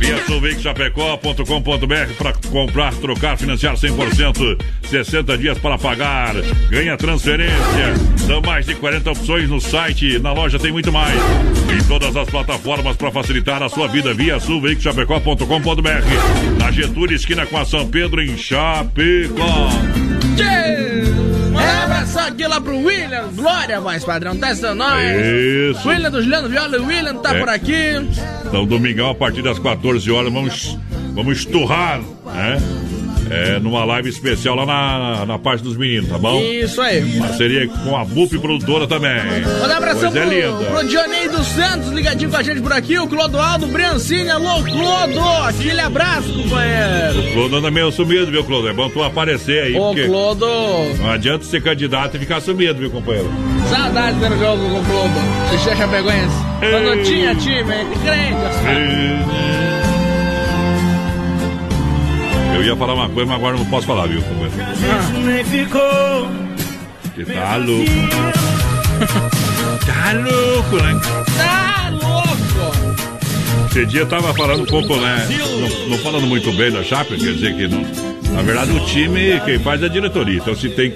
Via Chapecó.com.br para comprar, trocar, financiar 100%, 60 dias para pagar, ganha transferência. São mais de 40 opções no site, na loja tem muito mais. Em todas as plataformas para facilitar a sua vida. Via Chapecó.com.br. Na Getúlio, esquina com a São Pedro, em Chapecó. Um abraço aqui lá pro William, Glória, voz padrão, testa nós. Isso. William do Juliano Viola, o William tá É. por aqui. Então, domingão, a partir das 14 horas, vamos, vamos esturrar, né? É, numa live especial lá na, na parte dos meninos, tá bom? Isso aí. Parceria com a BUP Produtora também. Manda um abração pro, linda. pro Dionei dos Santos, ligadinho com a gente por aqui, o Clodoaldo Briancini, alô Clodo, aquele abraço, companheiro. O Clodo anda meio sumido, viu, Clodo? É bom tu aparecer aí, Ô, Clodo, não adianta ser candidato e ficar sumido, viu, companheiro? saudade vendo o jogo com o Clodo. Xixi Chapecoense. Quando tinha time, hein? crente. Eu ia falar uma coisa, mas agora não posso falar, viu. Que tá louco. tá louco, né? Tá louco. Esse dia tava falando um pouco, né? Não, não falando muito bem da Chape, quer dizer que não. Na verdade, o time, quem faz é a diretoria. Então, se tem.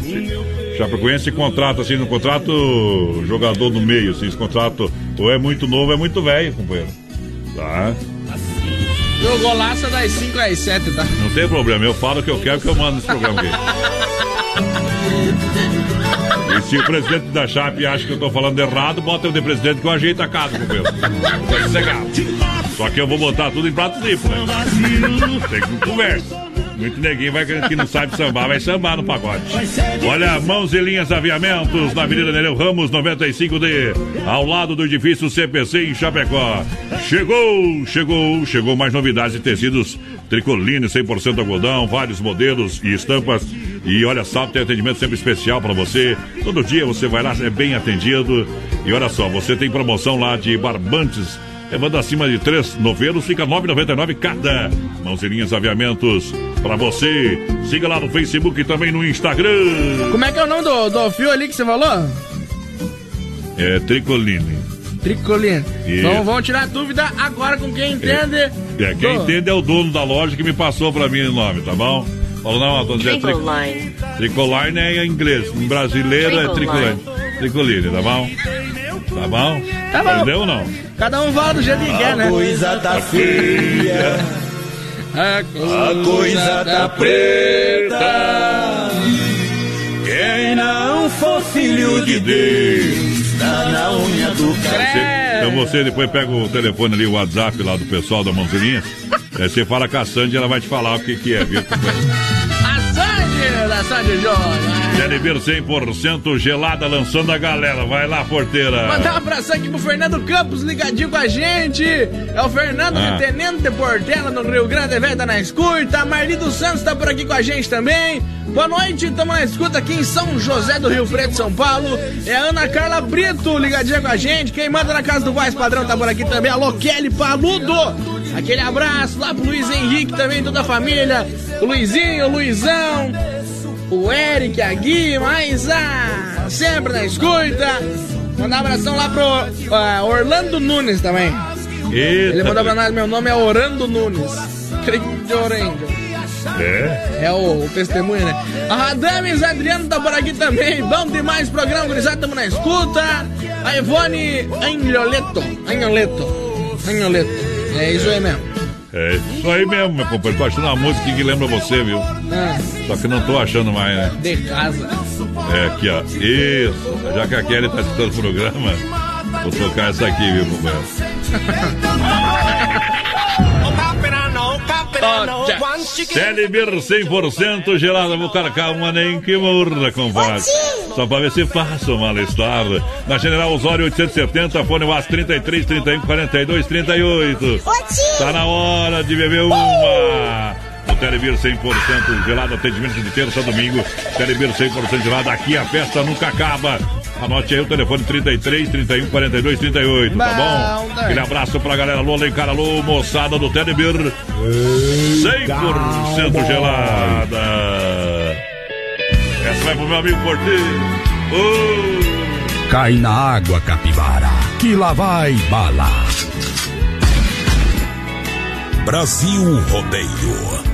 Se, Chapecoense contrata, assim, no contrato, jogador no meio, assim, esse contrato ou é muito novo, é muito velho, companheiro. Tá? O golaço é das 5 às 7, tá? Não tem problema, eu falo o que eu quero que eu mando nesse programa aqui. E se o presidente da Chape acha que eu tô falando errado, bota eu de presidente que eu ajeito a casa. Tá sossegado. Só que eu vou botar tudo em prato limpo, né? Tem que conversa. Muito neguinho vai que não sabe sambar, vai sambar no pagode. Olha, mãos e linhas aviamentos na Avenida Nereu Ramos 95D, ao lado do edifício CPC em Chapecó. Chegou, chegou, chegou mais novidades de tecidos tricoline 100% algodão, vários modelos e estampas. E olha só, tem atendimento sempre especial para você. Todo dia você vai lá, é bem atendido. E olha só, você tem promoção lá de barbantes Levando acima de três novelos, fica R$ 9,99 cada. Mãozinhas Aviamentos pra você. Siga lá no Facebook e também no Instagram. Como é que é o nome do, do fio ali que você falou? É Tricoline. Tricolino. Isso. Então vamos tirar a dúvida agora com quem entende. É, quem do- entende é o dono da loja que me passou pra mim o nome, tá bom? Falou, não, Antônio Zé, tric... Tricoline. Tricoline é em inglês. Em brasileiro é Tricoline. Tricoline, tá bom? Tá bom? Tá bom. Entendeu ou não? Cada um fala do jeito que quer, né? coisa tá feia. A A coisa tá preta. Quem não for filho de Deus, tá na unha do cara. então você depois pega o telefone ali, o WhatsApp lá do pessoal da Mãozinha. Aí você fala com a Sandy, ela vai te falar o que, que é, viu? A Sandy, da Sandy Júnior. Telever 100% gelada lançando a galera. Vai lá, porteira. Mandar um abração aqui pro Fernando Campos, ligadinho com a gente. É o Fernando Ah. de Tenente de Portela, no Rio Grande, velho, tá na escuta. A Marli dos Santos tá por aqui com a gente também. Boa noite, estamos na escuta aqui em São José do Rio Preto, São Paulo. É a Ana Carla Brito, ligadinha com a gente. Quem manda na casa do Voz Padrão tá por aqui também. Alô, Kelly Paludo. Aquele abraço lá pro Luiz Henrique também, toda a família. O Luizinho, o Luizão. O Eric, a Gui, mas ah, sempre na escuta. Mandar um abração lá pro ah, Orlando Nunes também. Eita. Ele mandou pra nós, meu nome é Orlando Nunes. Creio de Orengo. É? É o, o testemunho, né? A Radames Adriano tá por aqui também. Bom demais programa, gurizada, tamo na escuta. A Ivone Anholeto. Anholeto. Anholeto. É isso aí mesmo. É isso aí mesmo, meu companheiro. Tô achando uma música que lembra você, viu? Ah, Só que não tô achando mais, né? de casa. É aqui, ó. Isso. Já que a Kelly tá escutando o programa, vou tocar essa aqui, viu, companheiro? [LAUGHS] Telebir 100% gelada, vou carcar uma nem que morra, compadre. Só pra ver se passa o mal-estar. Na General Osório 870, fone UAS 33 31 42 38. Tá na hora de beber uma. O Telebir 100% gelado, atendimento de terça a domingo. Telebir 100% gelado, aqui a festa nunca acaba. Anote aí o telefone 33 31 42 38, tá bom? Aquele abraço pra galera Alô, Lencar, alô, moçada do Telebir 100% gelada. Essa vai pro meu amigo Porteiro. Oh. Cai na água, capivara, que lá vai bala. Brasil Rodeio.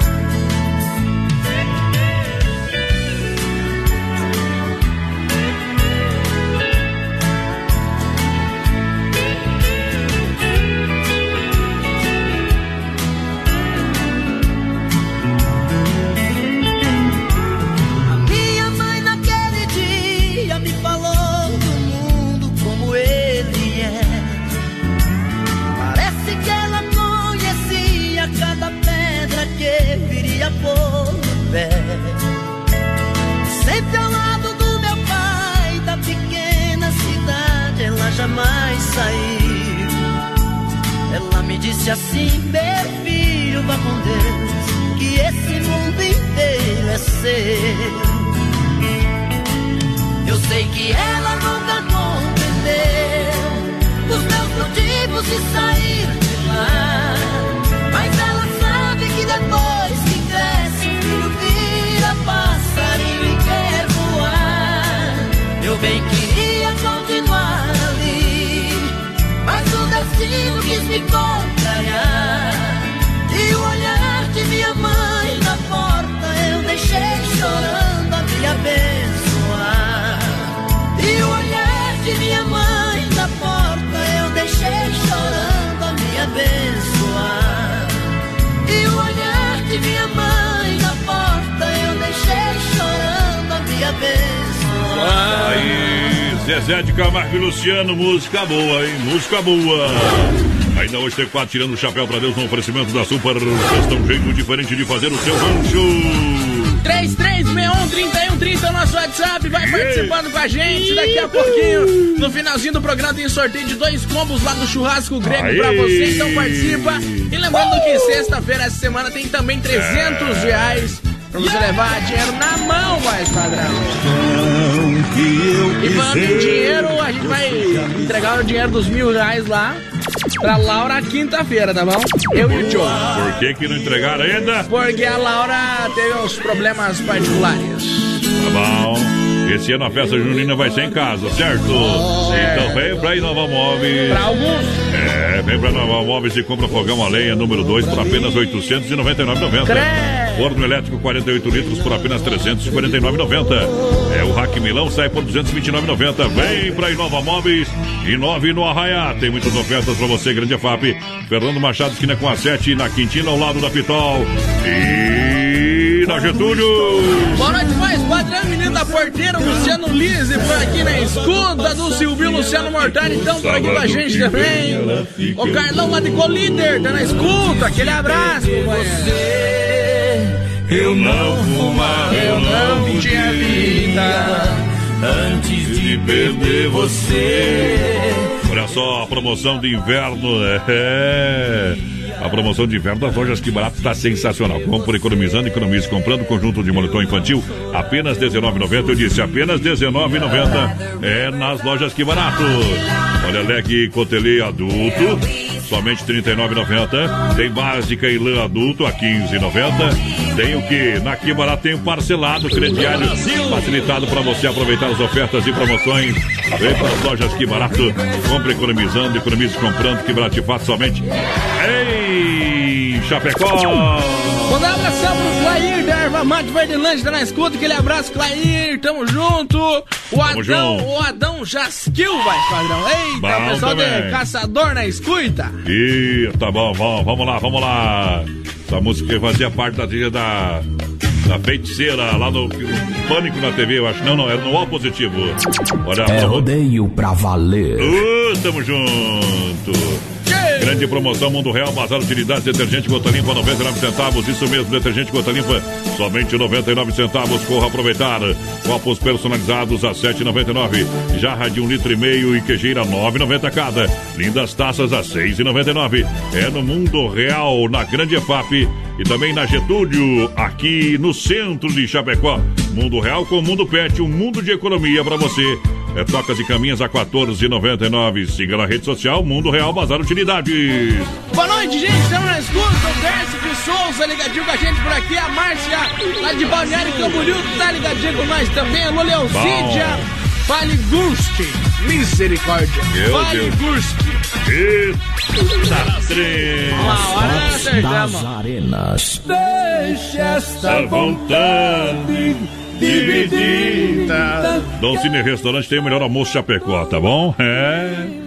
Ela jamais saiu. Ela me disse assim, meu filho, vá com Deus, que esse mundo inteiro é seu. Eu sei que ela nunca compreendeu os meus motivos de sair de lá. Mas ela sabe que depois que cresce, o filho vira passarinho e quer voar. Eu bem queria quis me contrariar. E o olhar de minha mãe na porta eu deixei chorando a me abençoar. E o olhar de minha mãe na porta eu deixei chorando a me abençoar. E o olhar de minha mãe na porta eu deixei chorando a me abençoar. Aí, Zezé de Camargo e Luciano, música boa, hein? Música boa. Ainda hoje tem quatro tirando o chapéu pra Deus no oferecimento da Super. Festa um jeito diferente de fazer o seu rancho. 3361-3130 é o nosso WhatsApp, vai participando com a gente. Daqui a pouquinho, no finalzinho do programa, tem sorteio de dois combos lá do churrasco grego Aê! pra você. Então participa. E lembrando que sexta-feira, essa semana, tem também 300 É. reais pra você levar dinheiro na mão, mais padrão. E falando em dinheiro, a gente vai entregar o dinheiro dos mil reais lá pra Laura quinta-feira, tá bom? Eu e o Joe. Por que que não entregaram ainda? Porque a Laura teve uns problemas particulares. Tá bom. Esse ano a festa junina vai ser em casa, certo? Então vem pra Inova Móveis. Pra alguns. É, vem pra Inova Móveis e compra fogão a lenha número 2 por apenas R$ 899,90. Forno elétrico 48 litros por apenas R$ 349,90. É o Rack Milão, sai por R$ 229,90. Vem pra Inova Móveis, inove no Arraiá. Tem muitas ofertas pra você, Grande FAP. Fernando Machado, esquina com a 7, na Quintina, ao lado da Pitol. E na Getúlio. Boa noite, mais padrão, da porteira, Luciano Lise, por aqui na escuta do Silvio Luciano Mortari, então por aqui com a gente também. O Carlão lá de Colíder, tá na escuta, aquele abraço, companheiro. Eu não fumava, eu não tinha vida. antes de perder você. Olha só, a promoção de inverno é. A promoção de inverno das lojas Que Barato está sensacional. Compre economizando, economize comprando conjunto de moletom infantil apenas R$19,90. Eu disse apenas R$19,90 é nas lojas Que Barato. Olha, leque cotelê adulto somente R$ 39,90. Tem básica e lã adulto a R$ 15,90. Tem o que? Na Quibara tem o parcelado crediário facilitado para você aproveitar as ofertas e promoções. Vem para as lojas Que Barato. Compre economizando, economize comprando. Que Barato faz somente. Ei, Chapecó! Mandar um abração pro Clair da Erva Mate Verdelândia, tá na escuta. Aquele abraço, Clair, tamo junto. O Tamo Adão, junto. o Adão Jasquil, vai, padrão. Eita, Bom o pessoal também. de Caçador na escuta. Ih, tá bom, vamos, vamos lá, vamos lá. Essa música fazia parte da trilha da, da feiticeira lá no, no Pânico na TV, eu acho. Não, não, era no O positivo. Olha, É rodeio pra valer. Uh, tamo junto. Grande promoção Mundo Real, Bazar Utilidades, detergente Gota Limpa, 99 centavos. Isso mesmo, detergente Gota Limpa, somente 99 centavos. Corra aproveitar. Copos personalizados a 7,99. Jarra de um litro e meio e queijeira 9,90 cada. Lindas taças a 6,99. É no Mundo Real, na Grande EFAP e também na Getúlio, aqui no centro de Chapecó. Mundo Real com Mundo Pet, um mundo de economia para você. É tocas e caminhas a 14,99. Siga na rede social Mundo Real Bazar Utilidades. Boa noite, gente. Estamos na escuta. O Décio de Souza ligadinho com a gente por aqui. A Márcia, lá de Balneário Camboriú, tá ligadinho com nós também. Alô, Leocídia. Vale Gurski. Misericórdia. Meu vale Deus. Gurski. Eita, trem. Uma hora acertamos. Das arenas. Deixa esta vontade dividida. Dom Cine Restaurante tem o melhor almoço Chapecó, tá bom? É.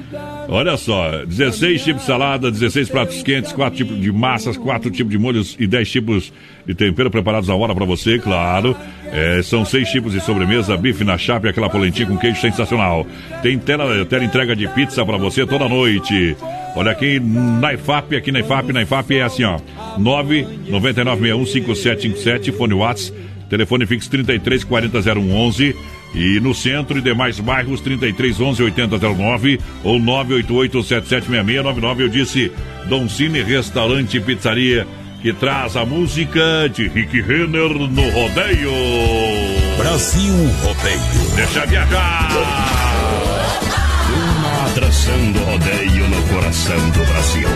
Olha só, 16 tipos de salada, 16 pratos quentes, 4 tipos de massas, 4 tipos de molhos e 10 tipos de tempero preparados à hora para você, claro. É, são 6 tipos de sobremesa, bife na chapa e aquela polentinha com queijo sensacional. Tem tela, tela entrega de pizza para você toda noite. Olha aqui na IFAP, aqui na IFAP, na IFAP é assim, ó. 999615757, fone WhatsApp, telefone fixo 33400111 e no centro e demais bairros 3311 8009 ou 988776699. Eu disse Dom Cine Restaurante e Pizzaria que traz a música de Rick Renner no rodeio. Brasil Rodeio. Deixa viajar. Uma atração do rodeio no coração do Brasil.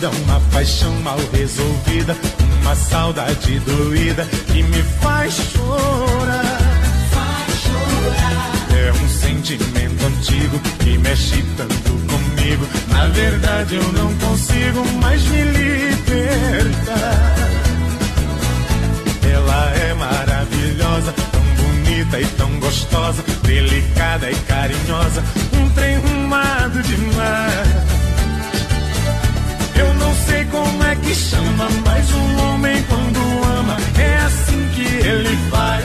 Vida, uma paixão mal resolvida, uma saudade doída que me faz chorar. É um sentimento antigo que mexe tanto comigo. Na verdade, eu não consigo mais me libertar. Ela é maravilhosa, tão bonita e tão gostosa, delicada e carinhosa, um trem rumado demais. Eu não sei como é que chama, mas um homem quando ama é assim que ele faz.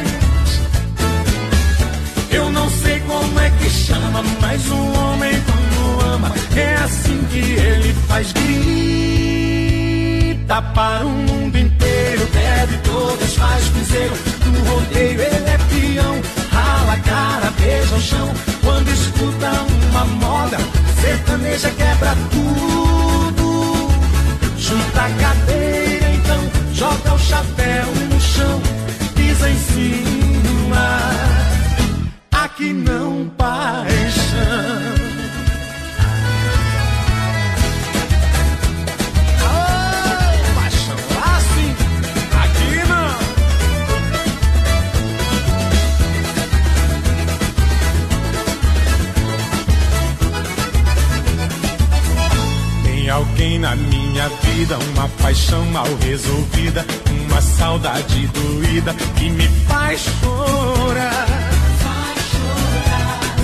Eu não sei como é que chama, mas um homem quando ama é assim que ele faz. Grita para o mundo inteiro, bebe todas, faz piseiro. No rodeio ele é peão, rala a cara, beija o chão. Quando escuta uma moda, sertaneja quebra tudo. Junta a cadeira então, joga o chapéu no chão, pisa em cima. Aqui não paixão. Alguém na minha vida, uma paixão mal resolvida, uma saudade doída que me faz chorar.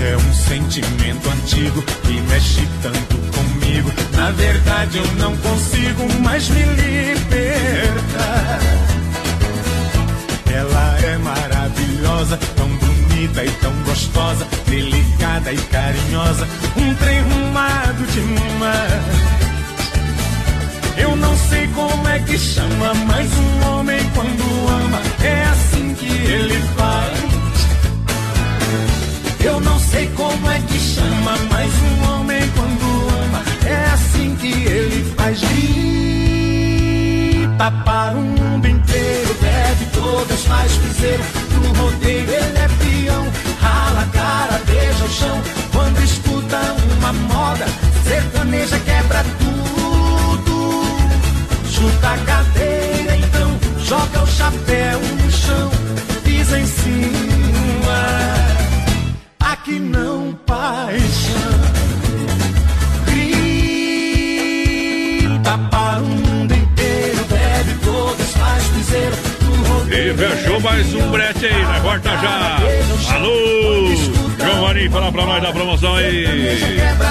É um sentimento antigo que mexe tanto comigo. Na verdade, eu não consigo mais me libertar. Ela é maravilhosa, tão bonita e tão gostosa, delicada e carinhosa, um trem rumado demais. Eu não sei como é que chama, mas um homem quando ama é assim que ele faz. Eu não sei como é que chama, mas um homem quando ama é assim que ele faz. Grita para o mundo inteiro, bebe todas, faz piseiro. No rodeio ele é peão, rala a cara, beija o chão. Quando escuta uma moda, sertaneja quebra tudo. Chuta a cadeira então, joga o chapéu no chão, pisa em cima. Aqui não paixão. Grita para o mundo inteiro, bebe todos, faz piseiro. E fechou mais um brete aí, na volta já. Alô, Giovanni, fala pra nós da promoção aí.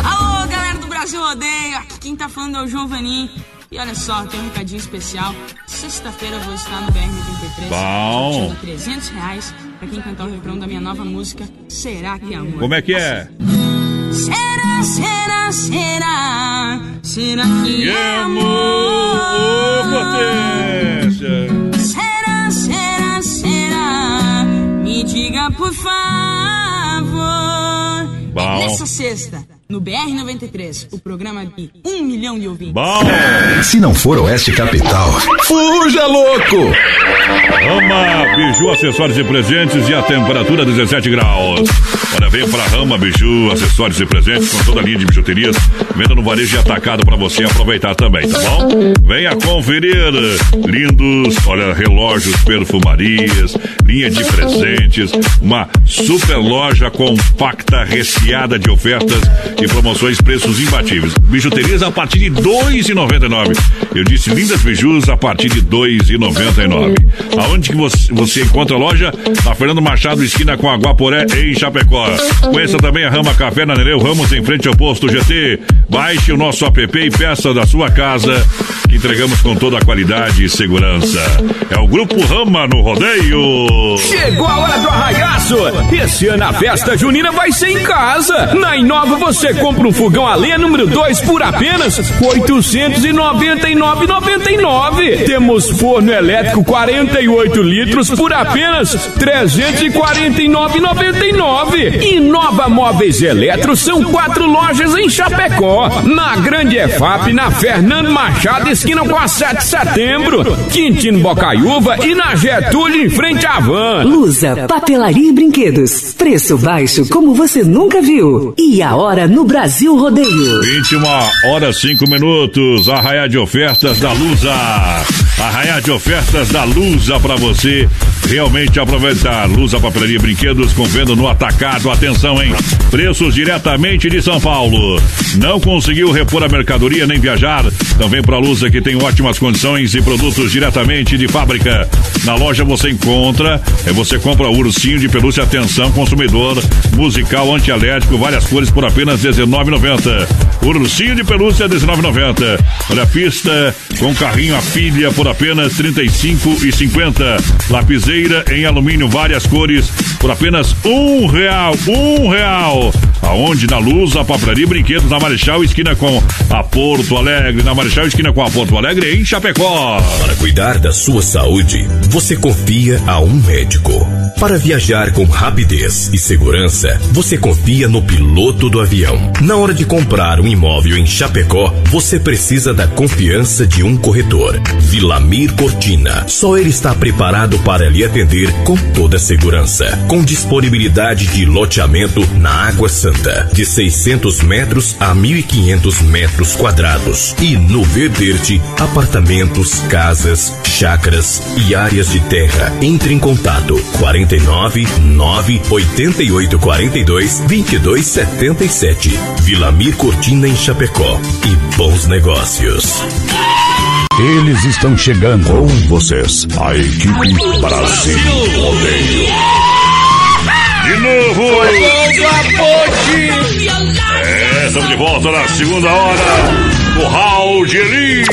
Alô, galera do Brasil Rodeio, aqui quem tá falando é o João Vanin. E olha só, tem um recadinho especial. Sexta-feira eu vou estar no BR-93 Bom. sorteando 300 reais pra quem cantar o refrão da minha nova música Será que é Amor? Como é que é? Será, será, será, será que é amor, amor? Será, será, será? Me diga por favor. Bom. É nessa sexta, no BR-93, o programa de um milhão de ouvintes. Bom. Se não for Oeste Capital, fuja louco! Rama Biju, acessórios e presentes e a temperatura 17 graus. Olha, vem pra Rama Biju, acessórios e presentes com toda a linha de bijuterias. Venda no varejo e atacado pra você aproveitar também, tá bom? Venha conferir. Lindos, olha, relógios, perfumarias, linha de presentes, uma super loja compacta, recheada de ofertas e promoções, preços imbatíveis. Bijuterias a partir de R$ 2,99. Eu disse lindas bijus a partir de R$ 2,99. Aonde que você, você encontra a loja? Na Fernando Machado, esquina com a Guaporé, em Chapecó. Conheça também a Rama Café na Nereu Ramos, em frente ao posto GT. Baixe o nosso app e peça da sua casa, que entregamos com toda a qualidade e segurança. É o Grupo Rama no Rodeio. Chegou a hora do arraiaço! Esse ano a festa junina vai ser em casa! Na Inova você compra um fogão a lenha número 2 por apenas R$ 899,99. Temos forno elétrico 48 litros por apenas R$ 349,99. Inova Móveis Eletro são quatro lojas em Chapecó. Na Grande EFAP, na Fernando Machado, esquina com a 7 de setembro. Quintino Bocaiúva e na Getúlio, em frente à van. Lusa, papelaria e brinquedos. Preço baixo como você nunca viu. E a hora no Brasil Rodeio. 21 horas 5 minutos. Arraiar de ofertas da Lusa. Arraiar de ofertas da Lusa para você realmente aproveitar. Lusa Papelaria e Brinquedos com venda no atacado. Atenção, hein? Preços diretamente de São Paulo. Não conseguiu repor a mercadoria nem viajar? Então vem pra Lusa que tem ótimas condições e produtos diretamente de fábrica. Na loja você encontra, é você compra ursinho de pelúcia atenção consumidor, musical antialérgico, várias cores por apenas R$19,90. Ursinho de pelúcia R$19,90. Olha a pista com carrinho a pilha por apenas R$35,50. Lapiseira em alumínio, várias cores por apenas um real, um real. Aonde? Na Luz, a Papelaria Brinquedos, na Marechal, esquina com a Porto Alegre. Na Marechal, esquina com a Porto Alegre, em Chapecó. Para cuidar da sua saúde, você confia a um médico. Para viajar com rapidez e segurança, você confia no piloto do avião. Na hora de comprar um imóvel em Chapecó, você precisa da confiança de um corretor. Vilamir Cortina. Só ele está preparado para lhe atender com toda segurança. Com disponibilidade de loteamento na Água Santa, de 600 metros a 1.500 metros quadrados. E no Verderte, apartamentos, casas, chácaras e áreas de terra. Entre em contato 49 9 88 42 22 77. Vilamir Cortina em Chapecó. E bons negócios. Eles estão chegando com vocês. A equipe Brasil Rodeio. De novo! É, estamos de volta na segunda hora do de Elite.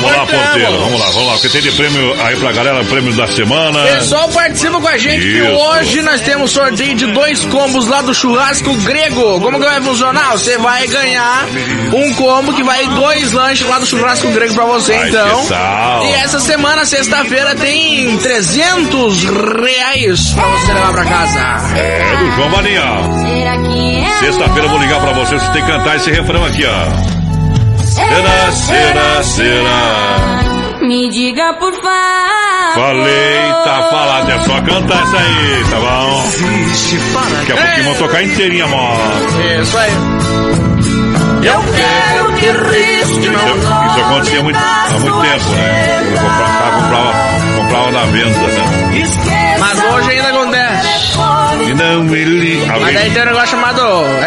Vamos lá, porteiro, vamos lá, vamos lá. O que tem de prêmio aí pra galera? Prêmio da semana. Pessoal, participa com a gente que Isso. hoje nós temos sorteio de dois combos lá do churrasco grego. Como que vai funcionar? Você vai ganhar um combo que vai dois lanches lá do churrasco grego pra você, Ai, então. que. E essa semana, sexta-feira, tem 300 reais pra você levar pra casa. É, do João Vaninha. Sexta-feira eu vou ligar pra você, você tem que cantar esse refrão aqui, ó. Será, será, será. Me diga por favor. Falei, tá falado, é só cantar isso aí, tá bom? Daqui a pouquinho vão tocar inteirinha, amor. Isso aí. Eu quero que risque Isso, isso acontecia muito, há muito tempo, né? Eu comprava, comprava, comprava na venda, né? Mas hoje ainda acontece. E não me li... Mas aí Alguém... tem um negócio chamado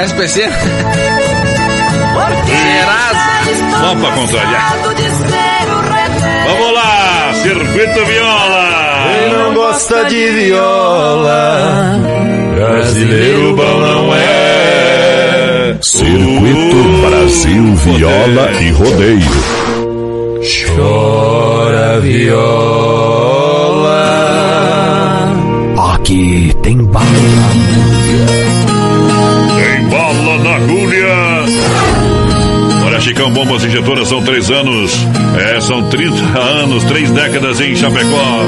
SPC. Serasa. Só pra contrariar. Vamos lá, Circuito Viola. Quem não gosta de viola, brasileiro bom não é. Circuito Brasil Viola e Rodeio. Chora viola. Aqui tem bala. Tem bala na agulha. Chicão Bombas Injetoras são três anos. É, são 30 anos, três décadas em Chapecó.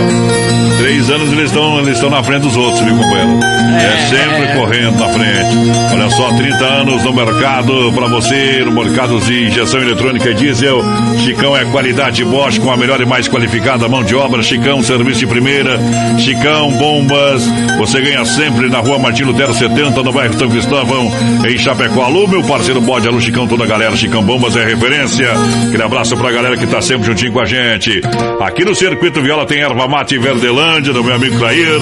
Três anos eles estão eles estão na frente dos outros, viu, companheiro? É, sempre correndo na frente. Olha só, 30 anos no mercado para você, no mercado de injeção eletrônica e diesel. Chicão é qualidade Bosch com a melhor e mais qualificada mão de obra. Chicão, serviço de primeira. Chicão Bombas. Você ganha sempre na rua Martin Lutero 70, no bairro São Cristóvão, em Chapecó. Alô, meu parceiro Bode, alô, Chicão, toda a galera. Chicão Bombas é referência. Aquele abraço pra galera que tá sempre juntinho com a gente. Aqui no Circuito Viola tem erva mate Verdelândia, do meu amigo Clair.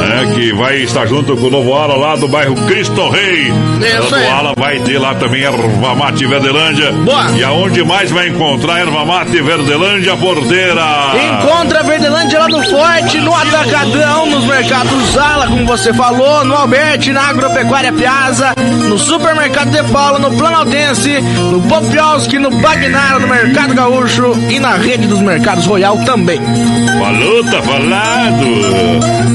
É, que vai estar junto com o novo ala lá do bairro Cristo Rei. Isso O aí. ala vai ter lá também erva mate Verdelândia. Boa. E aonde mais vai encontrar erva mate Verdelândia Porteira? Encontra Verdelândia lá no Forte, no Atacadão, nos mercados Zala, como você falou, no Alberti, na Agropecuária Piazza, no Supermercado de Paula, no Planaltense, no Popiolski, no Bagnara, no Mercado Gaúcho e na rede dos mercados Royal também. Falou, tá falado.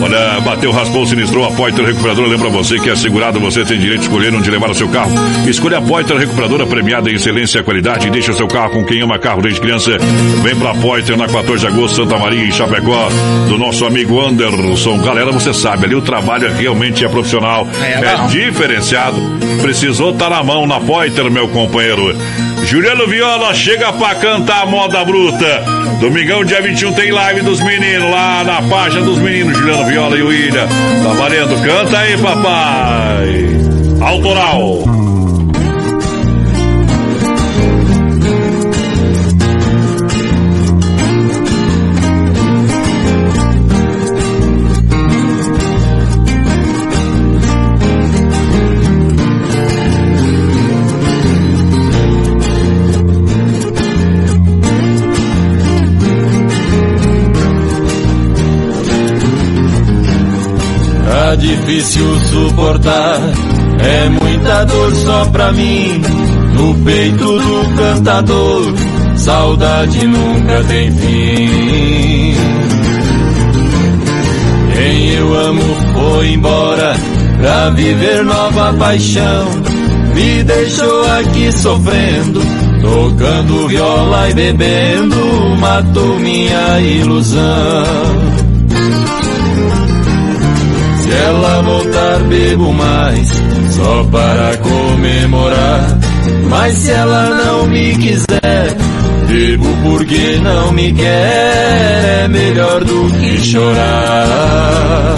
Olha, bateu, raspou, sinistrou a Poiter Recuperadora. Lembra você que é segurado, você tem direito de escolher onde levar o seu carro. Escolha a Poiter Recuperadora, premiada em excelência e qualidade. Deixa o seu carro com quem ama carro desde criança. Vem pra Poiter na 14 de agosto, Santa Maria, em Chapecó, do nosso amigo Anderson. Galera, você sabe, ali o trabalho realmente é profissional, É, é, diferenciado. Precisou estar na mão na Poiter, meu companheiro. Juliano Viola chega pra cantar a moda bruta. Domingão, dia 21, tem live dos meninos lá na página dos meninos, Juliano Viola e o William. Tá valendo, canta aí, papai. Autoral. Difícil suportar, é muita dor só pra mim. No peito do cantador, saudade nunca tem fim. Quem eu amo foi embora pra viver nova paixão. Me deixou aqui sofrendo, tocando viola e bebendo, matou minha ilusão. Se ela voltar, bebo mais, só para comemorar. Mas se ela não me quiser, bebo porque não me quer. É melhor do que chorar.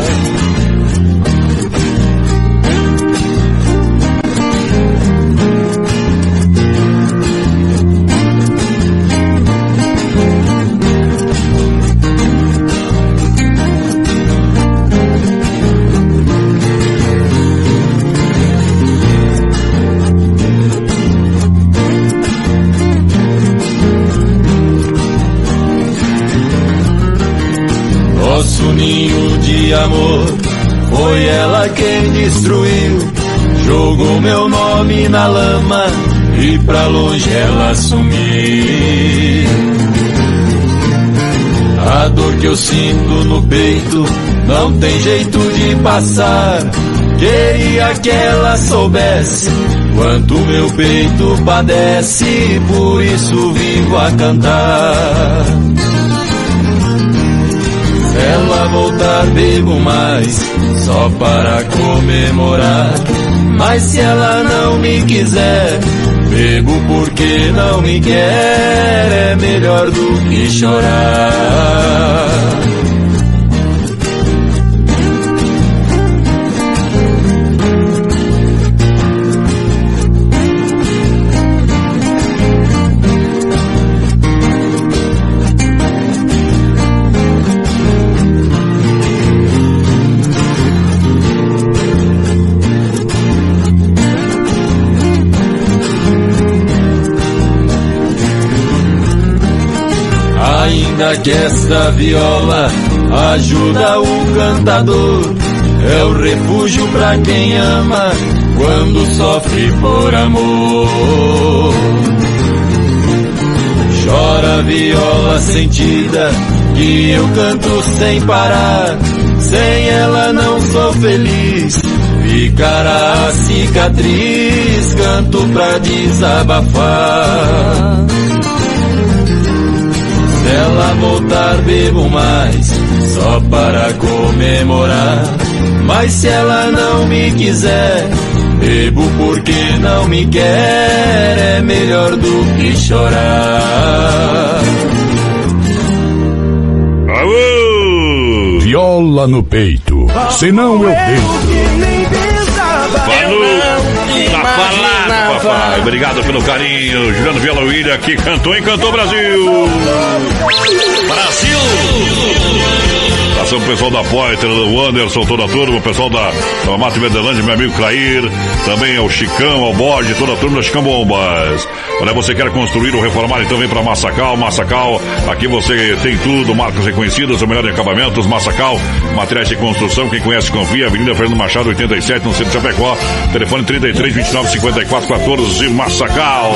Foi quem destruiu. Jogou meu nome na lama, e pra longe ela sumir. A dor que eu sinto no peito não tem jeito de passar. Queria que ela soubesse quanto meu peito padece, por isso vivo a cantar. Ela voltar, bebo mais, só para comemorar. Mas se ela não me quiser, bebo porque não me quer, é melhor do que chorar. Ainda que esta viola ajuda o cantador, é o refúgio pra quem ama quando sofre por amor. Chora viola sentida, que eu canto sem parar. Sem ela não sou feliz, ficará a cicatriz. Canto pra desabafar. Se ela voltar, bebo mais, só para comemorar. Mas se ela não me quiser, bebo porque não me quer, é melhor do que chorar. Aô! Viola no peito, senão eu deito. Falou! Tá falado, papai. Obrigado pelo carinho. Juliano Viola William que cantou e cantou Brasil. Brasil! Pro pessoal da Poiter, do Anderson, toda a turma, o pessoal da, da Mata Verdelândia, meu amigo Clair, também ao Chicão, ao Bode, toda a turma da Chicão Bombas. Olha, você quer construir ou reformar, então vem pra Massacal, Massacal, aqui você tem tudo, marcas reconhecidas, o melhor de acabamentos, Massacal, materiais de construção, quem conhece confia, Avenida Fernando Machado, 87, no centro de Chapecó, telefone 33 29 54 14, Massacal.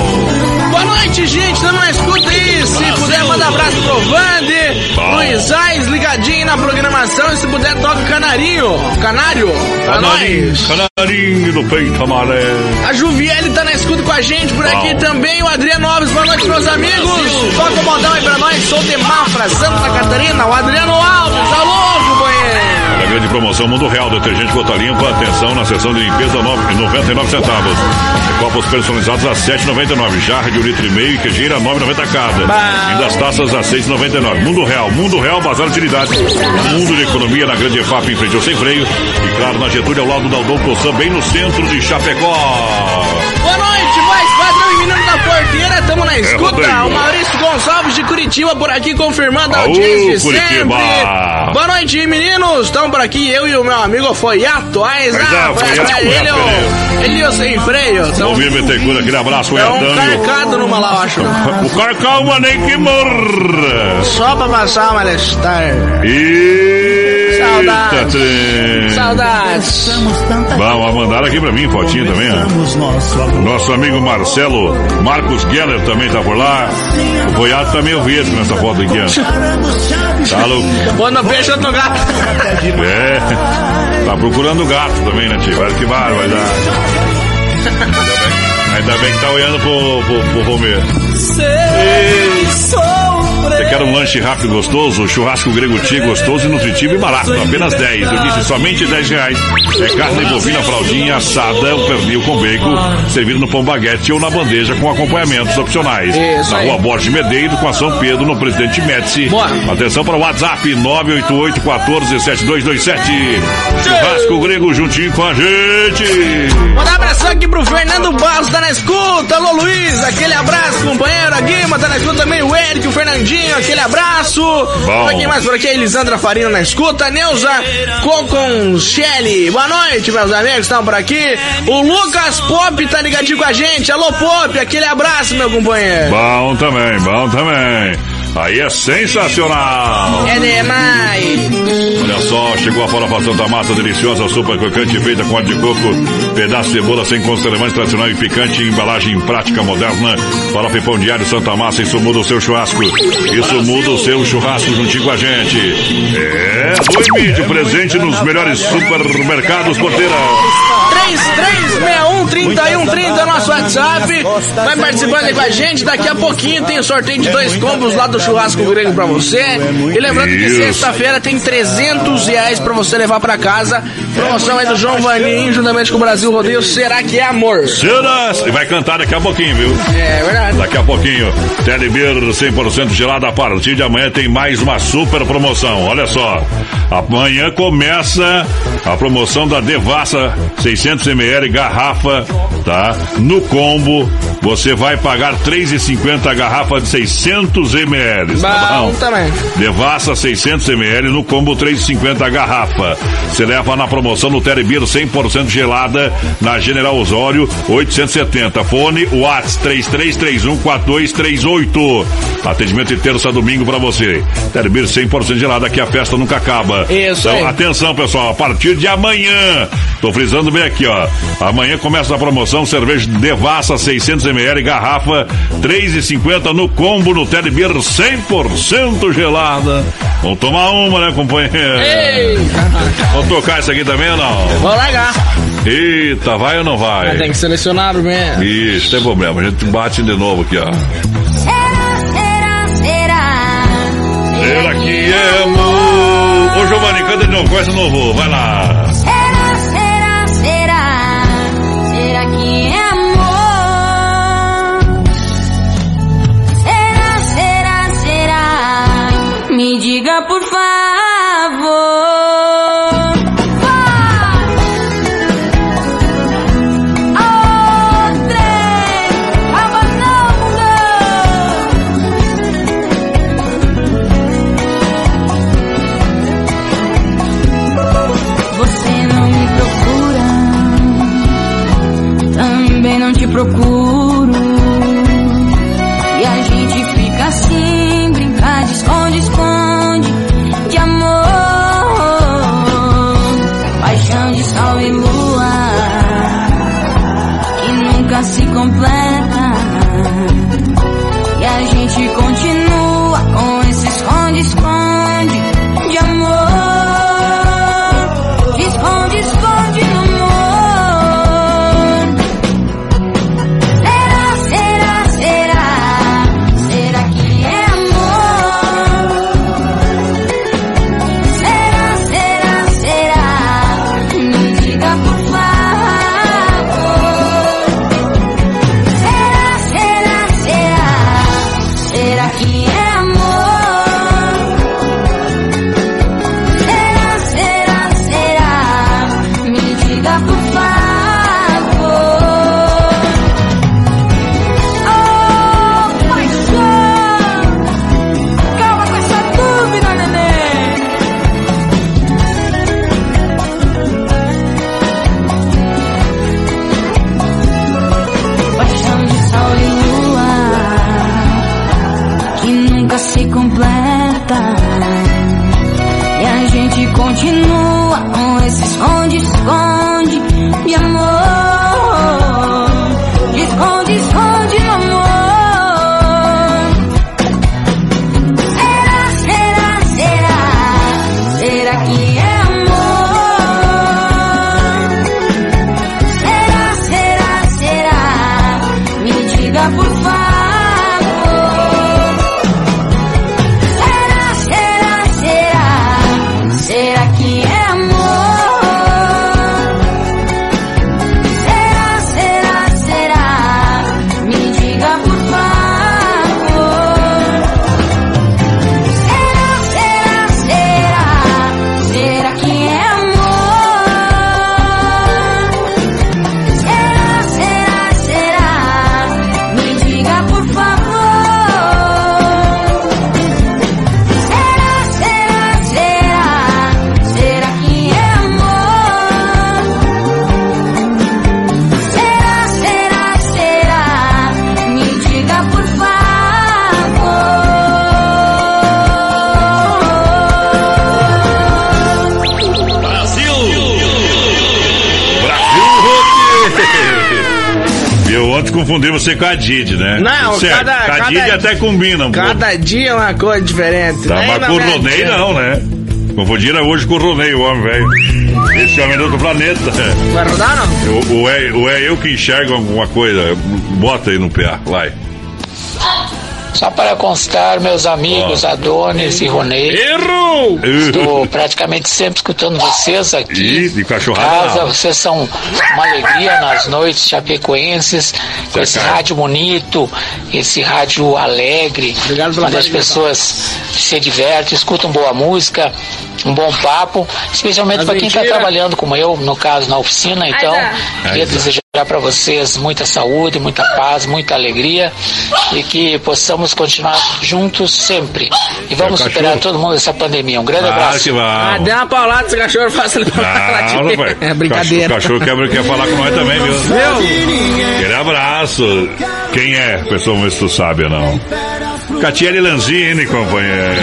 Boa noite, gente. Na escuta aí. Se puder, manda abraço pro Vande, Bom. pro Isais, ligadinho na programação. E se puder, toca o canarinho. Canário, pra Canarinho, nós. canarinho do peito amarelo. A Juviele tá na escuta com a gente por aqui Bom. também. O Adriano Alves, boa noite, meus amigos. Toca o modão aí pra nós. Sou de Mafra, Santa Catarina. O Adriano Alves, alô, grande promoção Mundo Real, detergente gota limpa, atenção na seção de limpeza, nove- 99 centavos. Copos personalizados a 7,99. Jarra de um litro e meio e quejeira 9,90 cada. E das taças a 6,99. Mundo Real, Mundo Real, Bazar Utilidades. Mundo de economia na grande EFAP, em frente ao sem freio. E claro, na Getúlio, ao lado da Aldon Sam, bem no centro de Chapecó. Boa noite, voz porteira, tamo na escuta. rodeio. o Maurício Gonçalves de Curitiba por aqui confirmando a audiência de Curitiba. sempre. Boa noite, meninos. Estamos por aqui, eu e o meu amigo Foiato. Ais, Pois é, foi Foiato, atrás dele, Foiato, ó. Ele e o sem freio. Tão, Almir Betecura, aquele abraço, é um carcado numa lá, eu acho. O calma nem que morra. Só pra passar o malestar. Eita, Saudades. trem. Saudades. Vamos mandar aqui pra mim, fotinho também, ó. Nosso amigo Marcelo, Marcos Geller também tá por lá. O Boiado também eu vi esse nessa foto aqui, ó. Tá louco? Peixe outro gato. É. Tá procurando gato também, né, tio? Olha que barba, vai dar. Ainda bem, que tá olhando pro, pro, pro Romero. Você quer um lanche rápido e gostoso? Churrasco grego tia gostoso e nutritivo e barato. Apenas 10. Eu disse somente 10 reais. É carne bovina fraldinha assada, o pernil com bacon, servido no pão baguete ou na bandeja com acompanhamentos opcionais. Isso na rua Borges Medeiros, com a São Pedro, no Presidente Médici. Atenção para o WhatsApp 988 14 7227. Churrasco grego juntinho com a gente. Mandar um abração aqui pro Fernando Barros, tá na escuta. Alô, Luiz, aquele abraço, companheiro. A Guima tá na escuta também. O Eric, o Fernandinho, aquele abraço. Bom. Aqui mais por aqui, a Elisandra Farina na escuta. Neuza Conconcelli. Boa noite, meus amigos, estão por aqui. O Lucas Pop tá ligadinho com a gente. Alô, Pop, aquele abraço, meu companheiro. Bom também, bom também. Aí é sensacional. É demais. Olha só, chegou a farofação da massa deliciosa, super crocante, feita com óleo de coco Pedaço de cebola sem conservantes tradicional e picante, embalagem prática moderna. Farofa e pão diário Santa Massa, isso muda o seu churrasco. Isso muda o seu churrasco juntinho com a gente. É, Boi Mídia, presente nos melhores supermercados, porteira. 3361-3130 é nosso WhatsApp. Vai participando aí com a gente. Daqui a pouquinho tem o sorteio de dois combos lá do churrasco grego pra você. E lembrando que sexta-feira tem 300 reais pra você levar pra casa. Promoção aí do João Vaninho, juntamente com o Brasil Rodeio. Será que é amor? Será? E vai cantar daqui a pouquinho, viu? É verdade. Daqui a pouquinho, Telebir 100% gelado. A partir de amanhã tem mais uma super promoção. Olha só. Amanhã começa a promoção da Devassa 600 ml garrafa, tá? No combo, você vai pagar 3,50 a garrafa de 600 ml. Tá Bom também. Devassa 600 ml no combo 3,50 a garrafa. Você leva na promoção no Telebir 100% gelada na General Osório 870. Fone Whats 33314238. Atendimento de terça a domingo pra você. Telebir 100% gelada que a festa nunca acaba. Isso Então, aí. atenção pessoal, a partir de amanhã, tô frisando bem aqui, ó. Amanhã começa a promoção cerveja Devassa 600 ml garrafa 3,50 no combo no Telebir 100% gelada. Vamos tomar uma, né, companheiro? Ei! Vamos tocar isso aqui também ou não? Vou largar. Eita, vai ou não vai? Mas tem que selecionar mesmo. Isso, tem problema. A gente bate de novo aqui, ó. Será, será, Será que é amor? Ô, Giovanni, canta de novo, começa de novo. Vai lá. Com a Didi, né? Não, certo. cada- A Didi cada- até combina um pouco. Cada dia é uma coisa diferente. Tá, Nem mas com o Ronei não, né? Confundiram hoje com o Ronei, o homem velho. Esse homem é do outro planeta. Vai rodar não? O, o, é, o é eu que enxergo alguma coisa. Bota aí no PA, vai. Só para constar, meus amigos Adonis e Ronei. Errou! Estou praticamente sempre escutando vocês aqui. Ih, de em cachorrada casa, vocês são uma alegria nas noites chapecoenses, com esse rádio bonito, esse rádio alegre, pela onde as pessoas se divertem, escutam boa música, um bom papo, especialmente para quem está trabalhando como eu, no caso na oficina. Então, queria tá. Desejar para vocês muita saúde, muita paz, muita alegria e que possamos continuar juntos sempre. E vamos É superar todo mundo essa pandemia. Um grande Claro abraço. que Ah, deu uma paulada esse cachorro, faça ele pra Não, rapaz. É brincadeira. O cachorro, o cachorro quer, quer falar com nós também, viu? Viu? Aquele abraço. Quem é? Pessoal, vamos ver se tu sabe ou não. Catiele Lanzini, companheiro.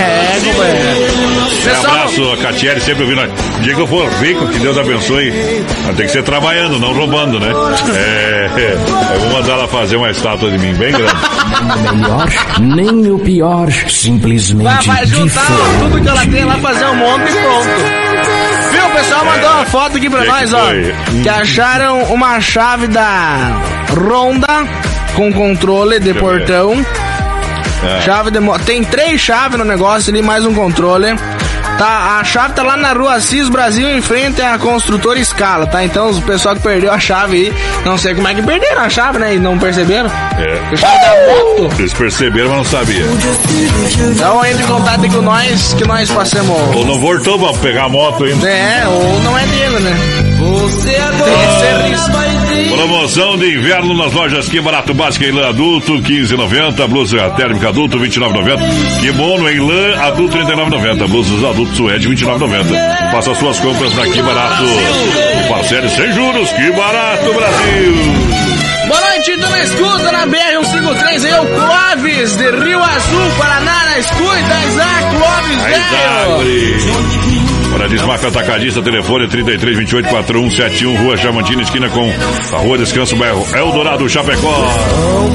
É, companheiro. Um Pessoal, abraço, a Catiele sempre ouvindo. nós. O dia que eu for rico, que Deus abençoe. Mas tem que ser trabalhando, não roubando, né? É, é, eu vou mandar ela fazer uma estátua de mim bem grande. melhor, nem o pior, vai, simplesmente vai juntar diferente. tudo que ela tem lá, fazer um monte e pronto. Viu, o pessoal mandou uma foto aqui pra Que nós, que ó. foi? Que acharam uma chave da Ronda com controle de Deixa eu ver. portão. É. Chave de mo- Tem três chaves no negócio ali, mais um controle. Tá, a chave tá lá na rua Assis Brasil, em frente à construtora Escala, tá? Então, o pessoal que perdeu a chave aí, não sei como é que perderam a chave, né? E não perceberam. É. A chave da moto. Eles perceberam, mas não sabia. Então, entre em contato aí com nós, que nós passamos. Ou não voltou pra pegar a moto ainda. É, ou não é dele, né? Você Tem esse vai ter. Promoção de inverno nas lojas Que Barato Básica em lã adulto, 15,90. Blusa térmica adulto, 29,90. Kimono em lã adulto, 39,90. Blusas adultos suede, 29,90. Faça suas compras na Que Barato. Parcele sem juros. Que Barato, Brasil. Boa noite, tô na escuta na BR-153 aí, o Clóvis de Rio Azul, Paraná, na escuta, Isaac Clóvis, velho. Desmarca Atacadista, telefone 33 28 4171, Rua Chamantina, esquina com a Rua Descanso, bairro Eldorado, Chapecó.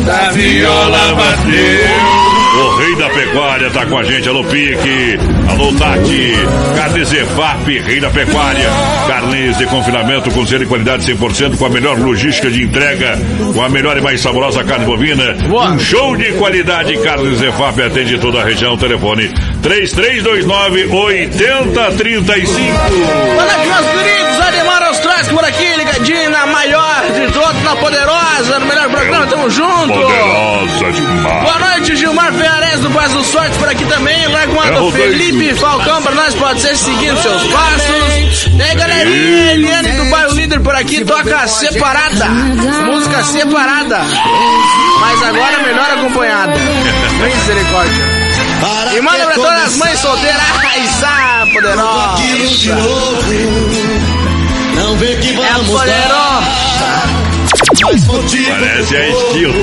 Da viola bateu. O rei da pecuária tá com a gente, alô Pique, alô Tati, Carnes Efap, rei da pecuária, carnes de confinamento com selo e qualidade 100%, com a melhor logística de entrega, com a melhor e mais saborosa carne bovina, um show de qualidade, Carnes Efap atende toda a região, telefone 3329 8035. Boa noite, meus queridos, Ademar Ostrasco por aqui, ligadinho na maior de todas, na poderosa, no melhor programa, tamo junto. Poderosa demais. Boa noite, Gilmar Ferrarez do Paz do Sorte por aqui também. Rodrigo. Felipe Falcão pra nós, pode ser seguindo seus passos. E aí, galerinha, Eliane do Bairro Líder por aqui, toca separada. Música separada. Mas agora melhor acompanhada. [LAUGHS] Misericórdia. E manda pra todas as mães solteiras. Sá, poderosa. Não vê que É vamos poderosa. Mas contigo. Parece é estilo.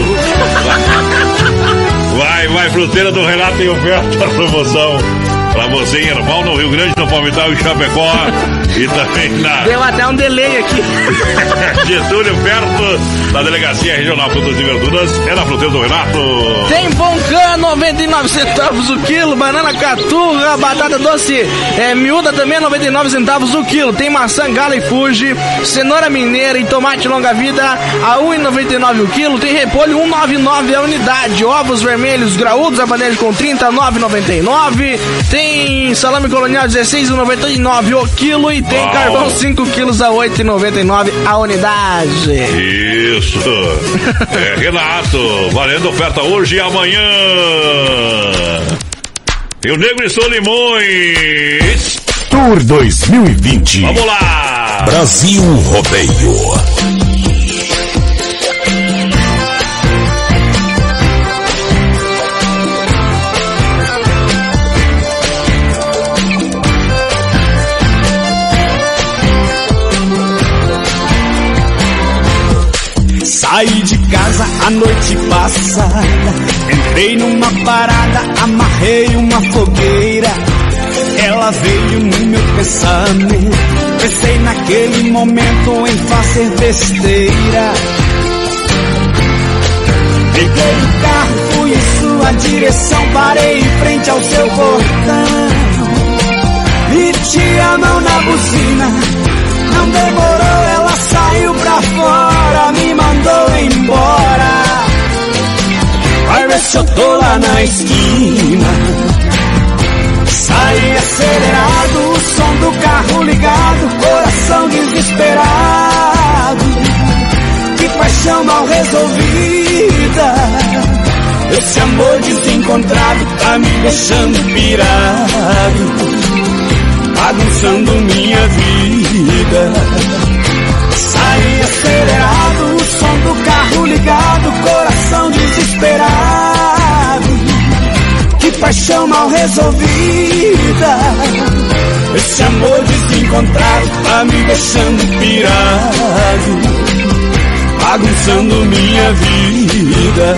Vai, vai, fruteira do Renato tem oferta [LAUGHS] promoção. Pra você em Erval, no Rio Grande, no Palmital e Chapecó. E também na Deu até um delay aqui. [LAUGHS] Getúlio, perto da Delegacia Regional Frutas e Verduras. É na fruteira do Renato. Tem Boncan, 99 centavos o quilo. Banana caturra, batata doce é, miúda também, 99 centavos o quilo. Tem maçã gala e fuji, cenoura mineira e tomate longa vida a 1,99 o quilo. Tem repolho 1,99 a unidade. Ovos vermelhos graúdos a bandeja com 39,99. Tem salame colonial 16,99 o quilo. E tem Uau. carvão 5 quilos a 8,99 a unidade. Isso. É Renato. Valendo oferta hoje e amanhã. Rio Negro e Solimões. Tour 2020. Vamos lá. Brasil Rodeio. Saí de casa a noite passada, entrei numa parada, amarrei uma fogueira. Ela veio no meu pensamento Pensei naquele momento em fazer besteira. Peguei o carro, fui em sua direção, parei em frente ao seu portão. Meti a mão na buzina, não demorou, ela saiu pra fora, me mandou embora. Vai ver se eu tô lá na esquina. Saí acelerado, o som do carro ligado, coração desesperado. Que paixão mal resolvida. Esse amor desencontrado tá me deixando pirado, bagunçando minha vida. Saí acelerado, o som do carro ligado, coração desesperado. Que paixão mal resolvida. Esse amor desencontrado tá me deixando pirado, bagunçando minha vida.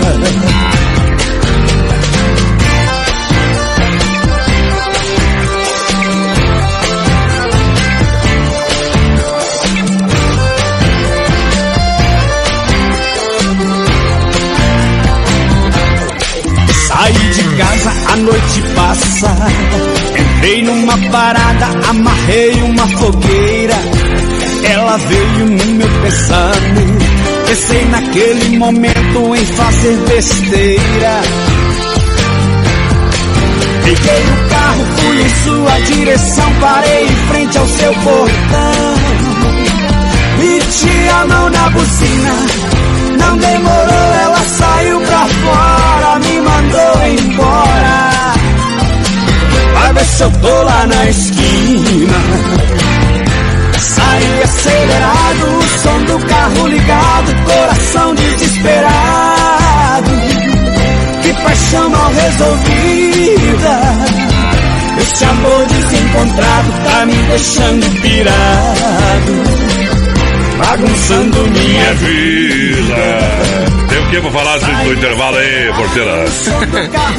Casa, a noite passa. Entrei numa parada, amarrei uma fogueira. Ela veio no meu pensamento. Pensei naquele momento em fazer besteira. Peguei o carro, fui em sua direção, parei em frente ao seu portão. Meti a mão na buzina, não demorou, ela saiu pra fora, mandou embora. Vai ver se eu tô lá na esquina. Saí acelerado, o som do carro ligado, coração desesperado. Que paixão mal resolvida. Esse amor desencontrado tá me deixando pirado bagunçando minha vida. Que pra falar no intervalo aí, porteira?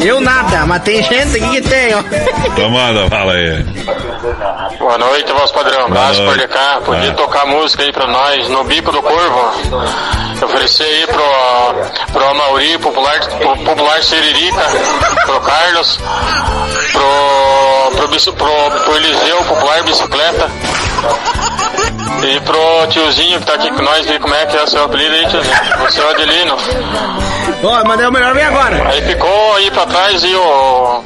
Eu nada, mas tem gente aqui que tem, ó. Então manda, fala aí. Boa noite, voz padrão. Abraço cá. Podia Ah. tocar música aí pra nós no Bico do Corvo. Oferecer aí pro, pro Amauri, popular, pro popular Siririca, pro Carlos, pro, pro, bici- pro, pro Eliseu, popular bicicleta. E pro tiozinho que tá aqui com nós, ver como é que é o seu apelido aí, tiozinho. O seu Adelino. Ó, mandei o melhor, vem agora. Aí ficou aí pra trás e o.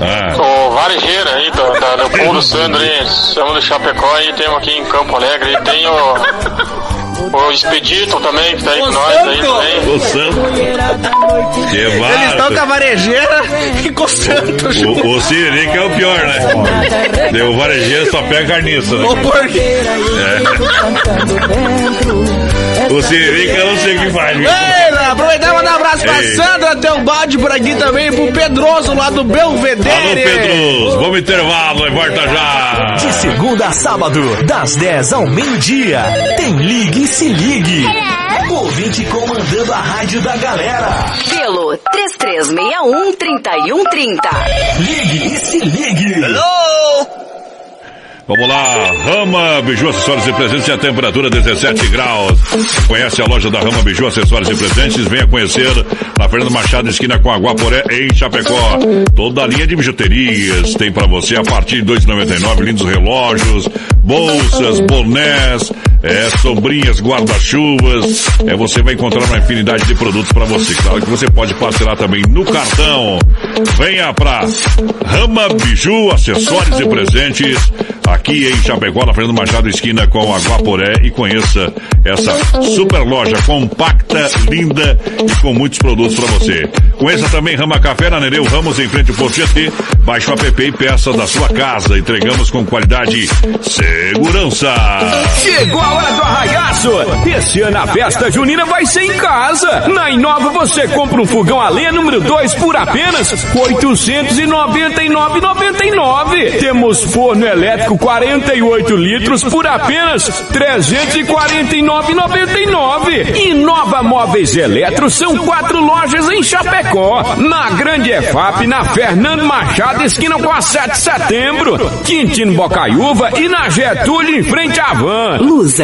Ah. O varejeiro aí, do, da Leopoldo Sandro aí, estamos do Chapecó e temos aqui em Campo Alegre, e tem o, o Expedito também, que tá aí com nós aí também. O Santo. Que Eles estão com a varejeira e com o Santos. O, o Siririca é o pior, né? Deu o varejeiro só pega carniça, né? Ô, porquê? É. O Siririca eu não sei o que faz. Ei, aproveitar e mandar um abraço pra Ei. Sandra, tem um balde por aqui também, pro Pedroso lá do Belvedere. Alô, Pedro, vamos intervalo e volta já. De segunda a sábado, das 10 ao meio-dia. Tem Ligue e Se Ligue. Ouvinte comandando a rádio da galera. Pelo 3361-3130. Ligue e Se Ligue. Vamos lá, Rama Biju Acessórios e Presentes e a temperatura 17 graus. Conhece a loja da Rama Biju Acessórios e Presentes? Venha conhecer na Fernando Machado, esquina com a Guaporé, em Chapecó. Toda a linha de bijuterias tem para você a partir de 2,99. Lindos relógios, bolsas, bonés, é, sombrinhas, guarda-chuvas. É, você vai encontrar uma infinidade de produtos para você. Claro que você pode parcelar também no cartão. Venha pra Rama Biju Acessórios e Presentes aqui em Chapecó, na Fernando Machado, esquina com a Guaporé e conheça essa super loja compacta, linda e com muitos produtos para você. Conheça também Rama Café na Nereu Ramos em frente ao Porto GT. Baixe o app e peça da sua casa. Entregamos com qualidade segurança. Chegou hora do arraiaço! Esse ano a festa junina vai ser em casa! Na Inova você compra um fogão a lenha número 2 por apenas R$ 899,99. Temos forno elétrico plástico 48 litros por apenas R$ 349,99. E Nova Móveis Eletro são quatro lojas em Chapecó. Na Grande EFAP, na Fernando Machado, esquina com a 7 de setembro. Quintino Bocaiúva e na Getúlio, em frente à van. Lusa,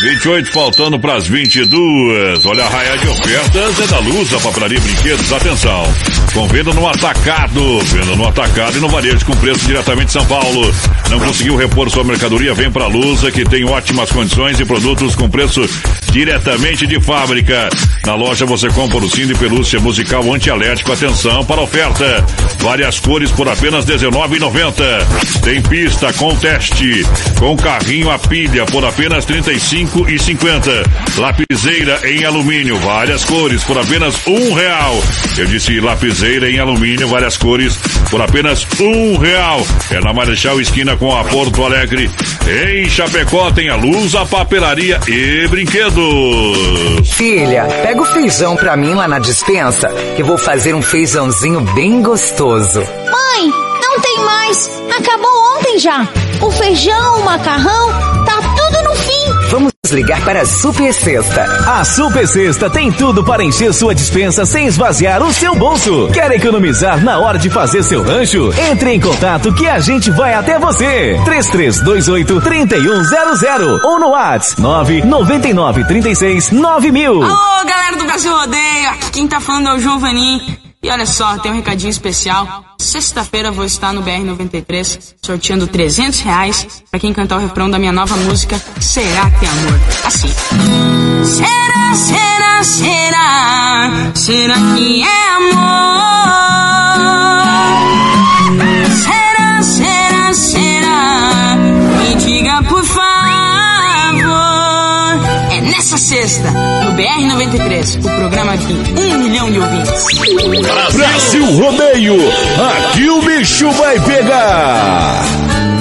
28 faltando para as 22. Olha a raia de ofertas é da Luz, a papelaria brinquedos. Atenção. Com venda no atacado. Venda no atacado e no varejo com preço diretamente de São Paulo. Não conseguiu repor sua mercadoria? Vem para a Lusa que tem ótimas condições e produtos com preço diretamente de fábrica. Na loja você compra o cinto e pelúcia musical antialérgico. Atenção para a oferta. Várias cores por apenas R$19,90. Tem pista com teste. Com carrinho a pilha por apenas R$35,50. Lapiseira em alumínio, várias cores por apenas um real. Eu disse lapiseira em alumínio, várias cores por apenas um real. É na Marechal Esquina com a Porto Alegre. Em Chapecó tem a luz, a papelaria e brinquedos. Filha, pega o feijão pra mim lá na dispensa, que eu vou fazer um feijãozinho bem gostoso. Mãe, não tem mais. Acabou ontem já. O feijão, o macarrão, Vamos ligar para a Super Sexta. A Super Sexta tem tudo para encher sua dispensa sem esvaziar o seu bolso. Quer economizar na hora de fazer seu rancho? Entre em contato que a gente vai até você. 3328 3100 ou no WhatsApp 999 36 9000. Alô, galera do Brasil Rodeio, aqui quem tá falando é o Vanim. E olha só, tem um recadinho especial. Sexta-feira vou estar no BR-93 sorteando 300 reais pra quem cantar o refrão da minha nova música Será que é Amor? Assim. Será, será, será, será que é amor? Será, será, será, me diga por favor. Nessa sexta, no BR-93, o programa de um milhão de ouvintes. Brasil Rodeio, aqui o bicho vai pegar.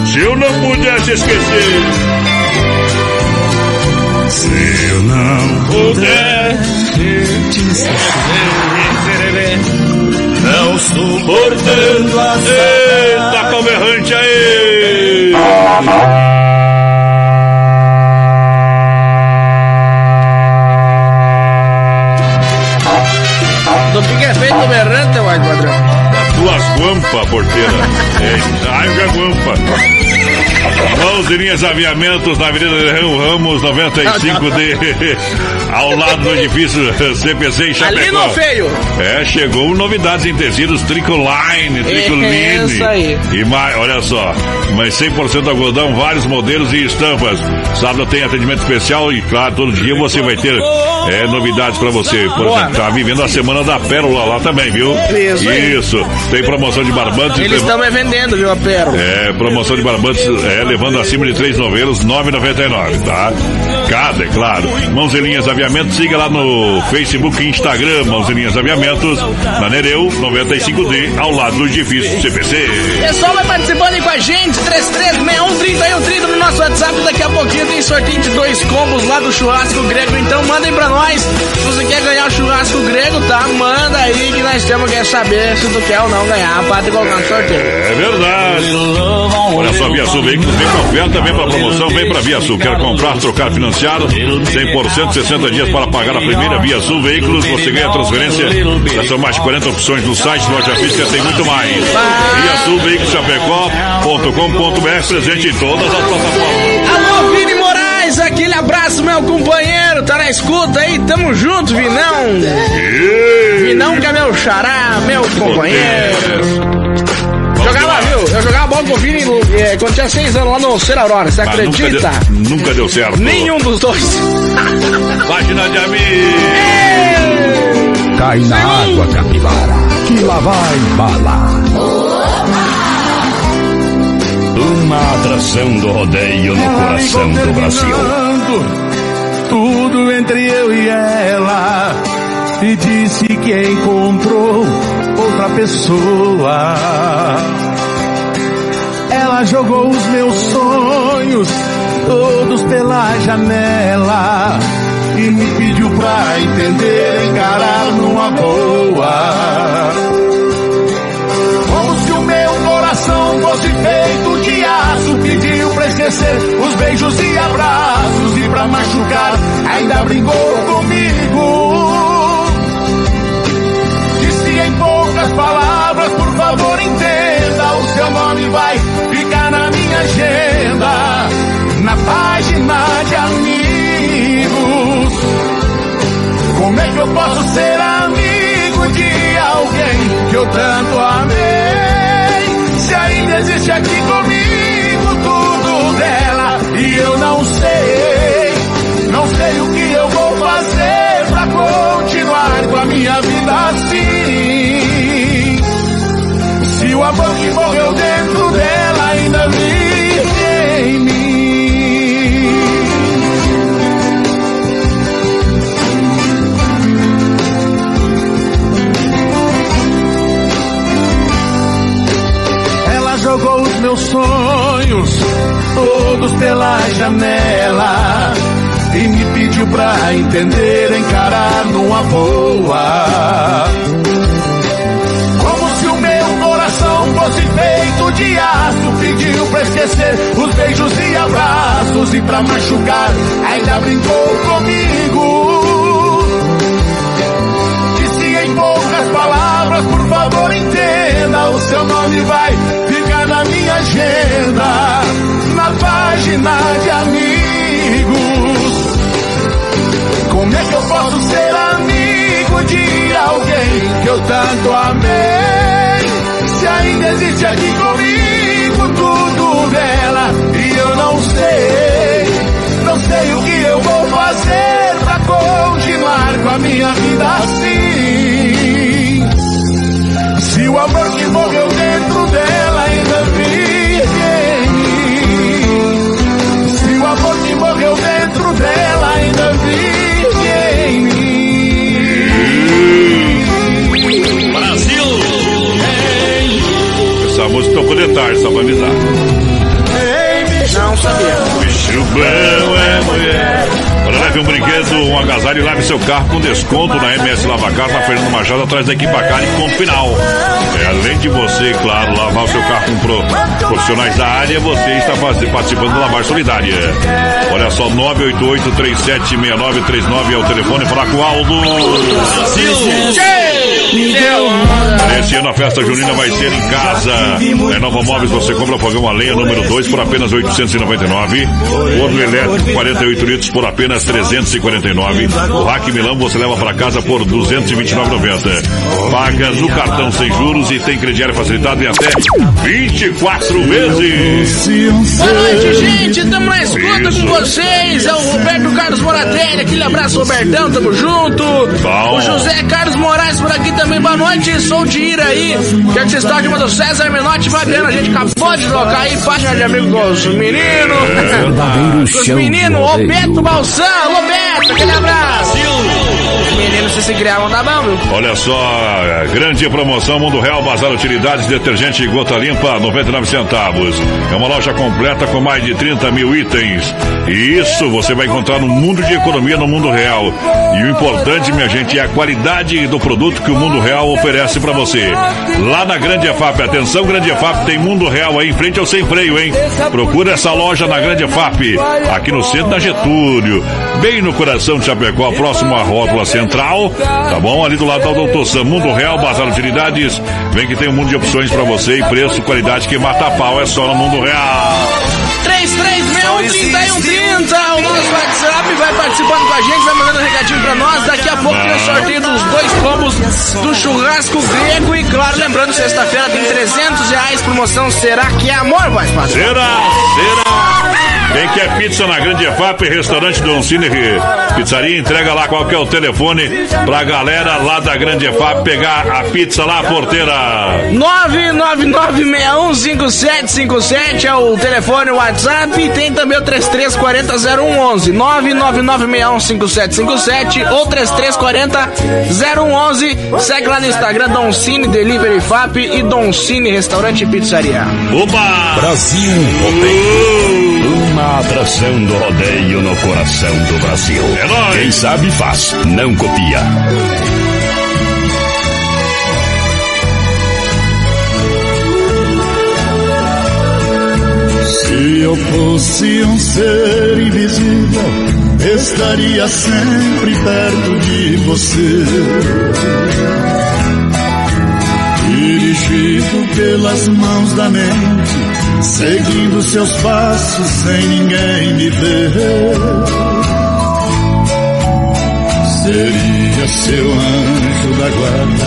Se eu não pudesse esquecer. Se eu não pudesse te esquecer, não suportando a Eita, como errante aí! Do que é feito berrante, vai, padrão? Duas guampas, porteira. É, haja guampa. Mãos e linhas aviamentos na Avenida Leão Ramos 95D, [LAUGHS] ao lado do edifício CPC em Chapecó. Ali no feio. É, chegou novidades em tecidos Tricoline, Tricoline. Isso aí. E mais, olha só, mas 100% algodão, vários modelos e estampas. Sábado tem atendimento especial e, claro, todo dia você vai ter é, novidades pra você. Por exemplo, tá vivendo a Semana da Pérola lá também, viu? Isso. Isso. Tem promoção de barbantes. Eles estão me vendendo, viu, a pérola? é, promoção de barbantes, é, levando acima de três novelos, 9,99, tá? Cada, é claro. Mãos e Linhas Aviamentos, siga lá no Facebook e Instagram, Mãos e Linhas Aviamentos, na Nereu, 95D, ao lado do edifício CPC. Pessoal vai participando aí com a gente, 3361 no nosso WhatsApp. Daqui a pouquinho tem sorteio de dois combos lá do churrasco grego. Então mandem pra nós. Se você quer ganhar o churrasco grego, tá? Manda aí que nós temos que saber se tu quer ou não ganhar pra te colocar no sorteio. É verdade. Olha só, Via Sul Veículos vem com oferta, vem pra promoção, vem pra Via Sul. Quer comprar, trocar financiado? 100%, 60 dias para pagar a primeira Via Sul Veículos. Você ganha transferência. Já são mais de 40 opções no site, loja física tem muito mais. Via Sul Veículos Chapecó.com.br presente em todas as plataformas. Alô, Vini Moraes, aquele abraço, meu companheiro. Tá na escuta aí? Tamo junto, Vinão. Vinão que é meu xará, meu companheiro. Jogava, viu? Eu jogava bola com o Vini eh, quando tinha seis anos lá no Ser Aurora, você Ah, nunca, acredita? deu, nunca deu certo. Nenhum dos dois. Página de amigo. Cai na água, capivara, que lá vai bala. Uma atração do rodeio no coração do Brasil. Tudo entre eu e ela. E disse que encontrou outra pessoa. Ela jogou os meus sonhos todos pela janela. e me pediu pra entender, encarar numa boa. Como se o meu coração fosse feito de aço, pediu pra esquecer os beijos e abraços pra machucar, ainda brincou comigo. Disse em poucas palavras, por favor entenda, o seu nome vai ficar na minha agenda, na página de amigos. Como é que eu posso ser amigo de alguém que eu tanto amei? Se ainda existe aqui comigo tudo dela e eu não sei, todos pela janela e me pediu pra entender, encarar numa boa. Como se o meu coração fosse feito de aço, pediu pra esquecer os beijos e abraços e pra machucar, ainda brincou comigo. Disse em poucas palavras, por favor entenda, o seu nome vai ficar na minha agenda, página de amigos. Como é que eu posso ser amigo de alguém que eu tanto amei? Se ainda existe aqui comigo tudo dela e eu não sei, não sei o que eu vou fazer pra continuar com a minha vida assim. Se o amor que morreu Essa música tocou de tarde, só pra avisar. Não sabia. Bicho bom é mulher. Olha, leve um brinquedo, um agasalho e lave seu carro com desconto na MS Lava Carro, na Fernando Machado, atrás da Equipacari com final. É, além de você, claro, lavar o seu carro com pro- profissionais da área, você está participando da lavagem solidária. Olha só, 988-376939 é o telefone, falar com o Aldo. Esse ano a festa junina vai ser em casa. É Nova Móveis, você compra fogão a lenha número 2 por apenas 899. Forno elétrico 48 litros por apenas 349. O Rack Milão você leva para casa por 229,90. Paga no cartão sem juros e tem crediário facilitado em até 24 vezes. Boa noite, gente. Estamos na escuta com vocês. É o Roberto Carlos Moratelli. Aquele abraço, Robertão. Tamo junto. Bom. O José Carlos Moraes por aqui também. Boa noite. Sou de Ira aí. Quero que vocês toquem uma do César Menotti Fabiano. A gente acabou de trocar aí. Página de amigo com os meninos. Verdadeiro Com os meninos. Balsão. Ô Beto. Aquele abraço. Os meninos, se se criavam, tá bom, viu? Olha só, grande promoção Mundo Real Bazar Utilidades Detergente Gota Limpa 99 centavos. É uma loja completa com mais de 30 mil itens. E isso você vai encontrar no mundo de economia no mundo real. E o importante, minha gente, é a qualidade do produto que o mundo real oferece para você. Lá na Grande EFAP, atenção Grande EFAP, tem mundo real aí em frente ao sem freio, hein? Procura essa loja na Grande EFAP, aqui no centro da Getúlio, bem no coração de Chapecó, próximo à rótula central, tá bom? Ali do lado da Doutor Sam, Mundo Real, Bazar Utilidades, vem que tem um mundo de opções para você e preço, qualidade que mata a pau, é só no Mundo Real. 3361 o nosso WhatsApp, vai participando com a gente, vai mandando um recadinho pra nós. Daqui a pouco tem o sorteio dos dois combos do churrasco grego. E claro, lembrando, sexta-feira tem 300 reais promoção. Será que é amor, padrão? Será? Será? Quem quer pizza na Grande EFAP, restaurante Don Cine Pizzaria, entrega lá qual que é o telefone pra galera lá da Grande EFAP pegar a pizza lá, porteira. 999615757 é o telefone o WhatsApp e tem também o 33400111 999615757 ou 33400111 segue lá no Instagram Don Cine Delivery FAP e Don Cine Restaurante e Pizzaria Opa! Brasil Rodeio. Uma Décima atração do rodeio no coração do Brasil. É nóis. Quem sabe faz, não copia. Se eu fosse um ser invisível, estaria sempre perto de você. Dirigido pelas mãos da mente, seguindo seus passos sem ninguém me ver. Seria seu anjo da guarda,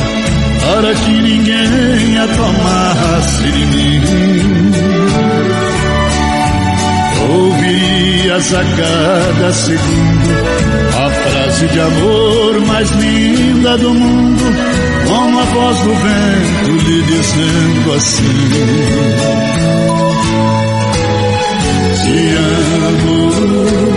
para que ninguém a tomasse de mim. Ouvias a cada segundo de amor mais linda do mundo, com a voz do vento lhe dizendo assim: Te amo,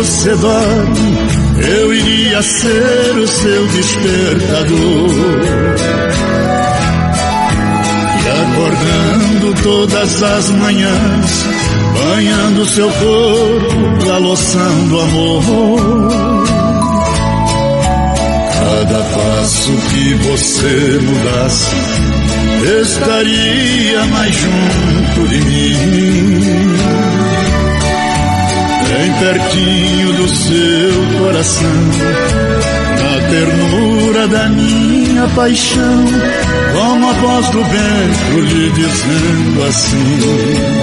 você dorme, eu iria ser o seu despertador. E acordando todas as manhãs, banhando seu corpo da loção do amor. Cada passo que você mudasse, estaria mais junto de mim bem pertinho do seu coração, na ternura da minha paixão, como a voz do vento lhe dizendo assim: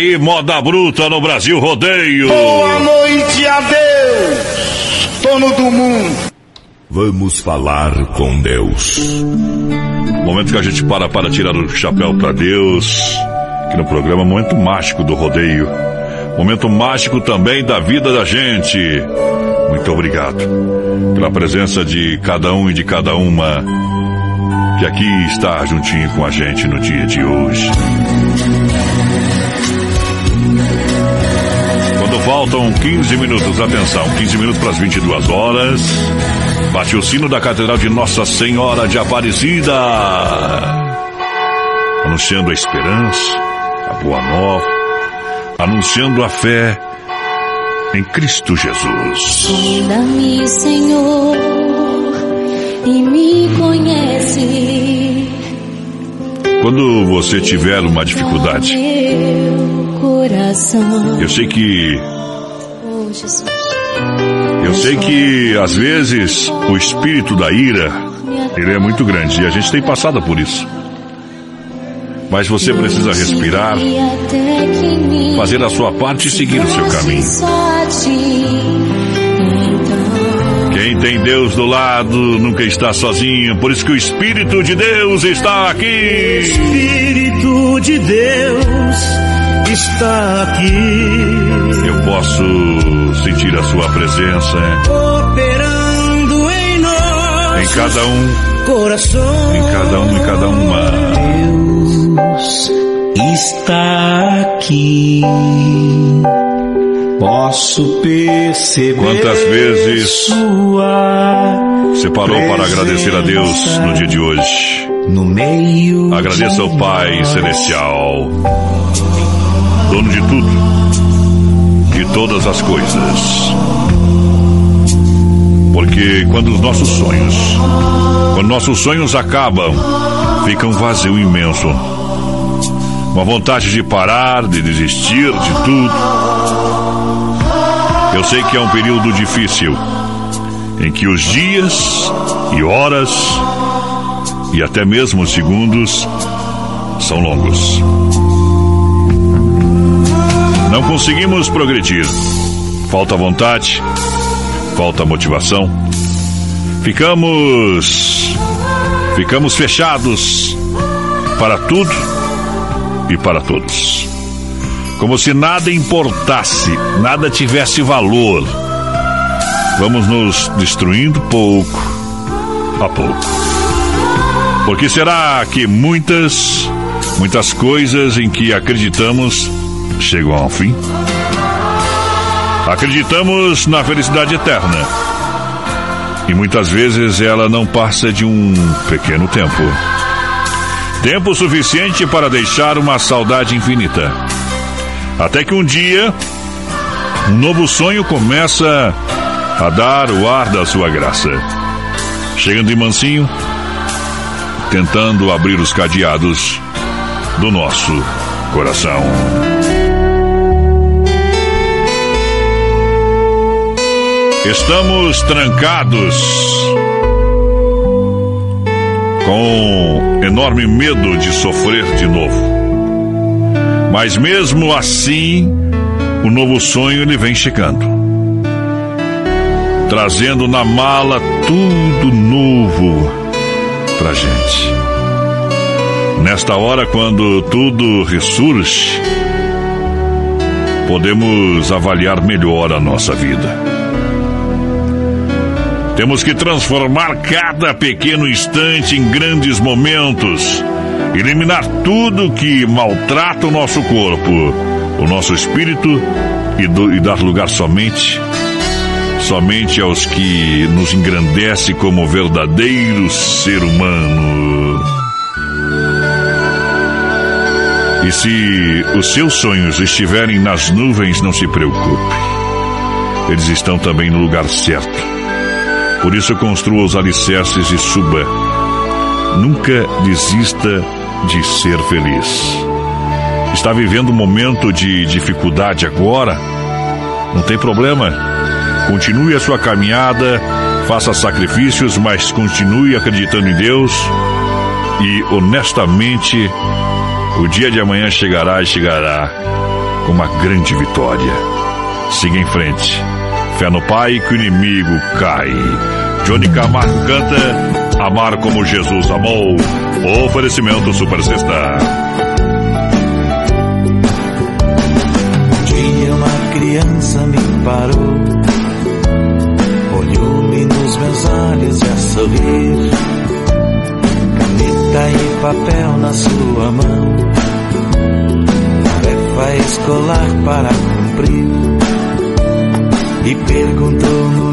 aí, moda bruta no Brasil Rodeio. Boa noite a Deus, dono do mundo. Vamos falar com Deus. Momento que a gente para para tirar o chapéu para Deus. Aqui no programa Momento Mágico do Rodeio. Momento mágico também da vida da gente. Muito obrigado pela presença de cada um e de cada uma que aqui está juntinho com a gente no dia de hoje. Faltam 15 minutos, atenção, 15 minutos para as 22 horas, bate o sino da Catedral de Nossa Senhora de Aparecida, anunciando a esperança, a boa nova, anunciando a fé em Cristo Jesus. Sonda-me, Senhor, e me conhece. Quando você tiver uma dificuldade, eu sei que Jesus. eu sei que às vezes o espírito da ira ele é muito grande e a gente tem passado por isso. Mas você precisa respirar, fazer a sua parte e seguir o seu caminho. Quem tem Deus do lado nunca está sozinho, por isso que o Espírito de Deus está aqui. Espírito de Deus está aqui, posso sentir a sua presença operando em nós. em cada um, Coração em cada um e cada uma. Deus está aqui. Posso perceber Quantas vezes sua você parou para agradecer a Deus no dia de hoje? no meio Agradeça ao Pai Celestial, dono de tudo, de todas as coisas. Porque quando os nossos sonhos, quando nossos sonhos acabam, fica um vazio imenso. Uma vontade de parar, de desistir de tudo. Eu sei que é um período difícil, em que os dias e horas e até mesmo os segundos são longos. Não conseguimos progredir. Falta vontade, falta motivação. Ficamos ficamos fechados para tudo e para todos. Como se nada importasse, nada tivesse valor. Vamos nos destruindo pouco a pouco. Porque será que muitas, muitas coisas em que acreditamos chegam ao fim? Acreditamos na felicidade eterna. E muitas vezes ela não passa de um pequeno tempo. Tempo suficiente para deixar uma saudade infinita. Até que um dia, um novo sonho começa a dar o ar da sua graça. Chegando em mansinho, tentando abrir os cadeados do nosso coração. Estamos trancados com enorme medo de sofrer de novo. Mas mesmo assim, o novo sonho ele vem chegando. Trazendo na mala tudo novo pra gente. Nesta hora, quando tudo ressurge, podemos avaliar melhor a nossa vida. Temos que transformar cada pequeno instante em grandes momentos. Eliminar tudo que maltrata o nosso corpo, o nosso espírito e, do, e dar lugar somente, somente aos que nos engrandece como verdadeiro ser humano. E se os seus sonhos estiverem nas nuvens, não se preocupe. Eles estão também no lugar certo por isso construa os alicerces e suba. Nunca desista de ser feliz. Está vivendo um momento de dificuldade agora? Não tem problema. Continue a sua caminhada, faça sacrifícios, mas continue acreditando em Deus e honestamente o dia de amanhã chegará e chegará com uma grande vitória. Siga em frente. Fé no Pai que o inimigo cai. Johnny Camargo canta Amar como Jesus amou. Oferecimento Super Sexta. Um dia uma criança me parou, olhou-me nos meus olhos e a sorrir. Caneta e papel na sua mão, tarefa escolar para cumprir e perguntou no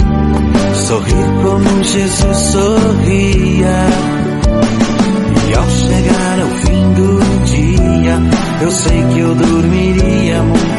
sorrir como Jesus sorria. E ao chegar ao fim do dia, eu sei que eu dormiria muito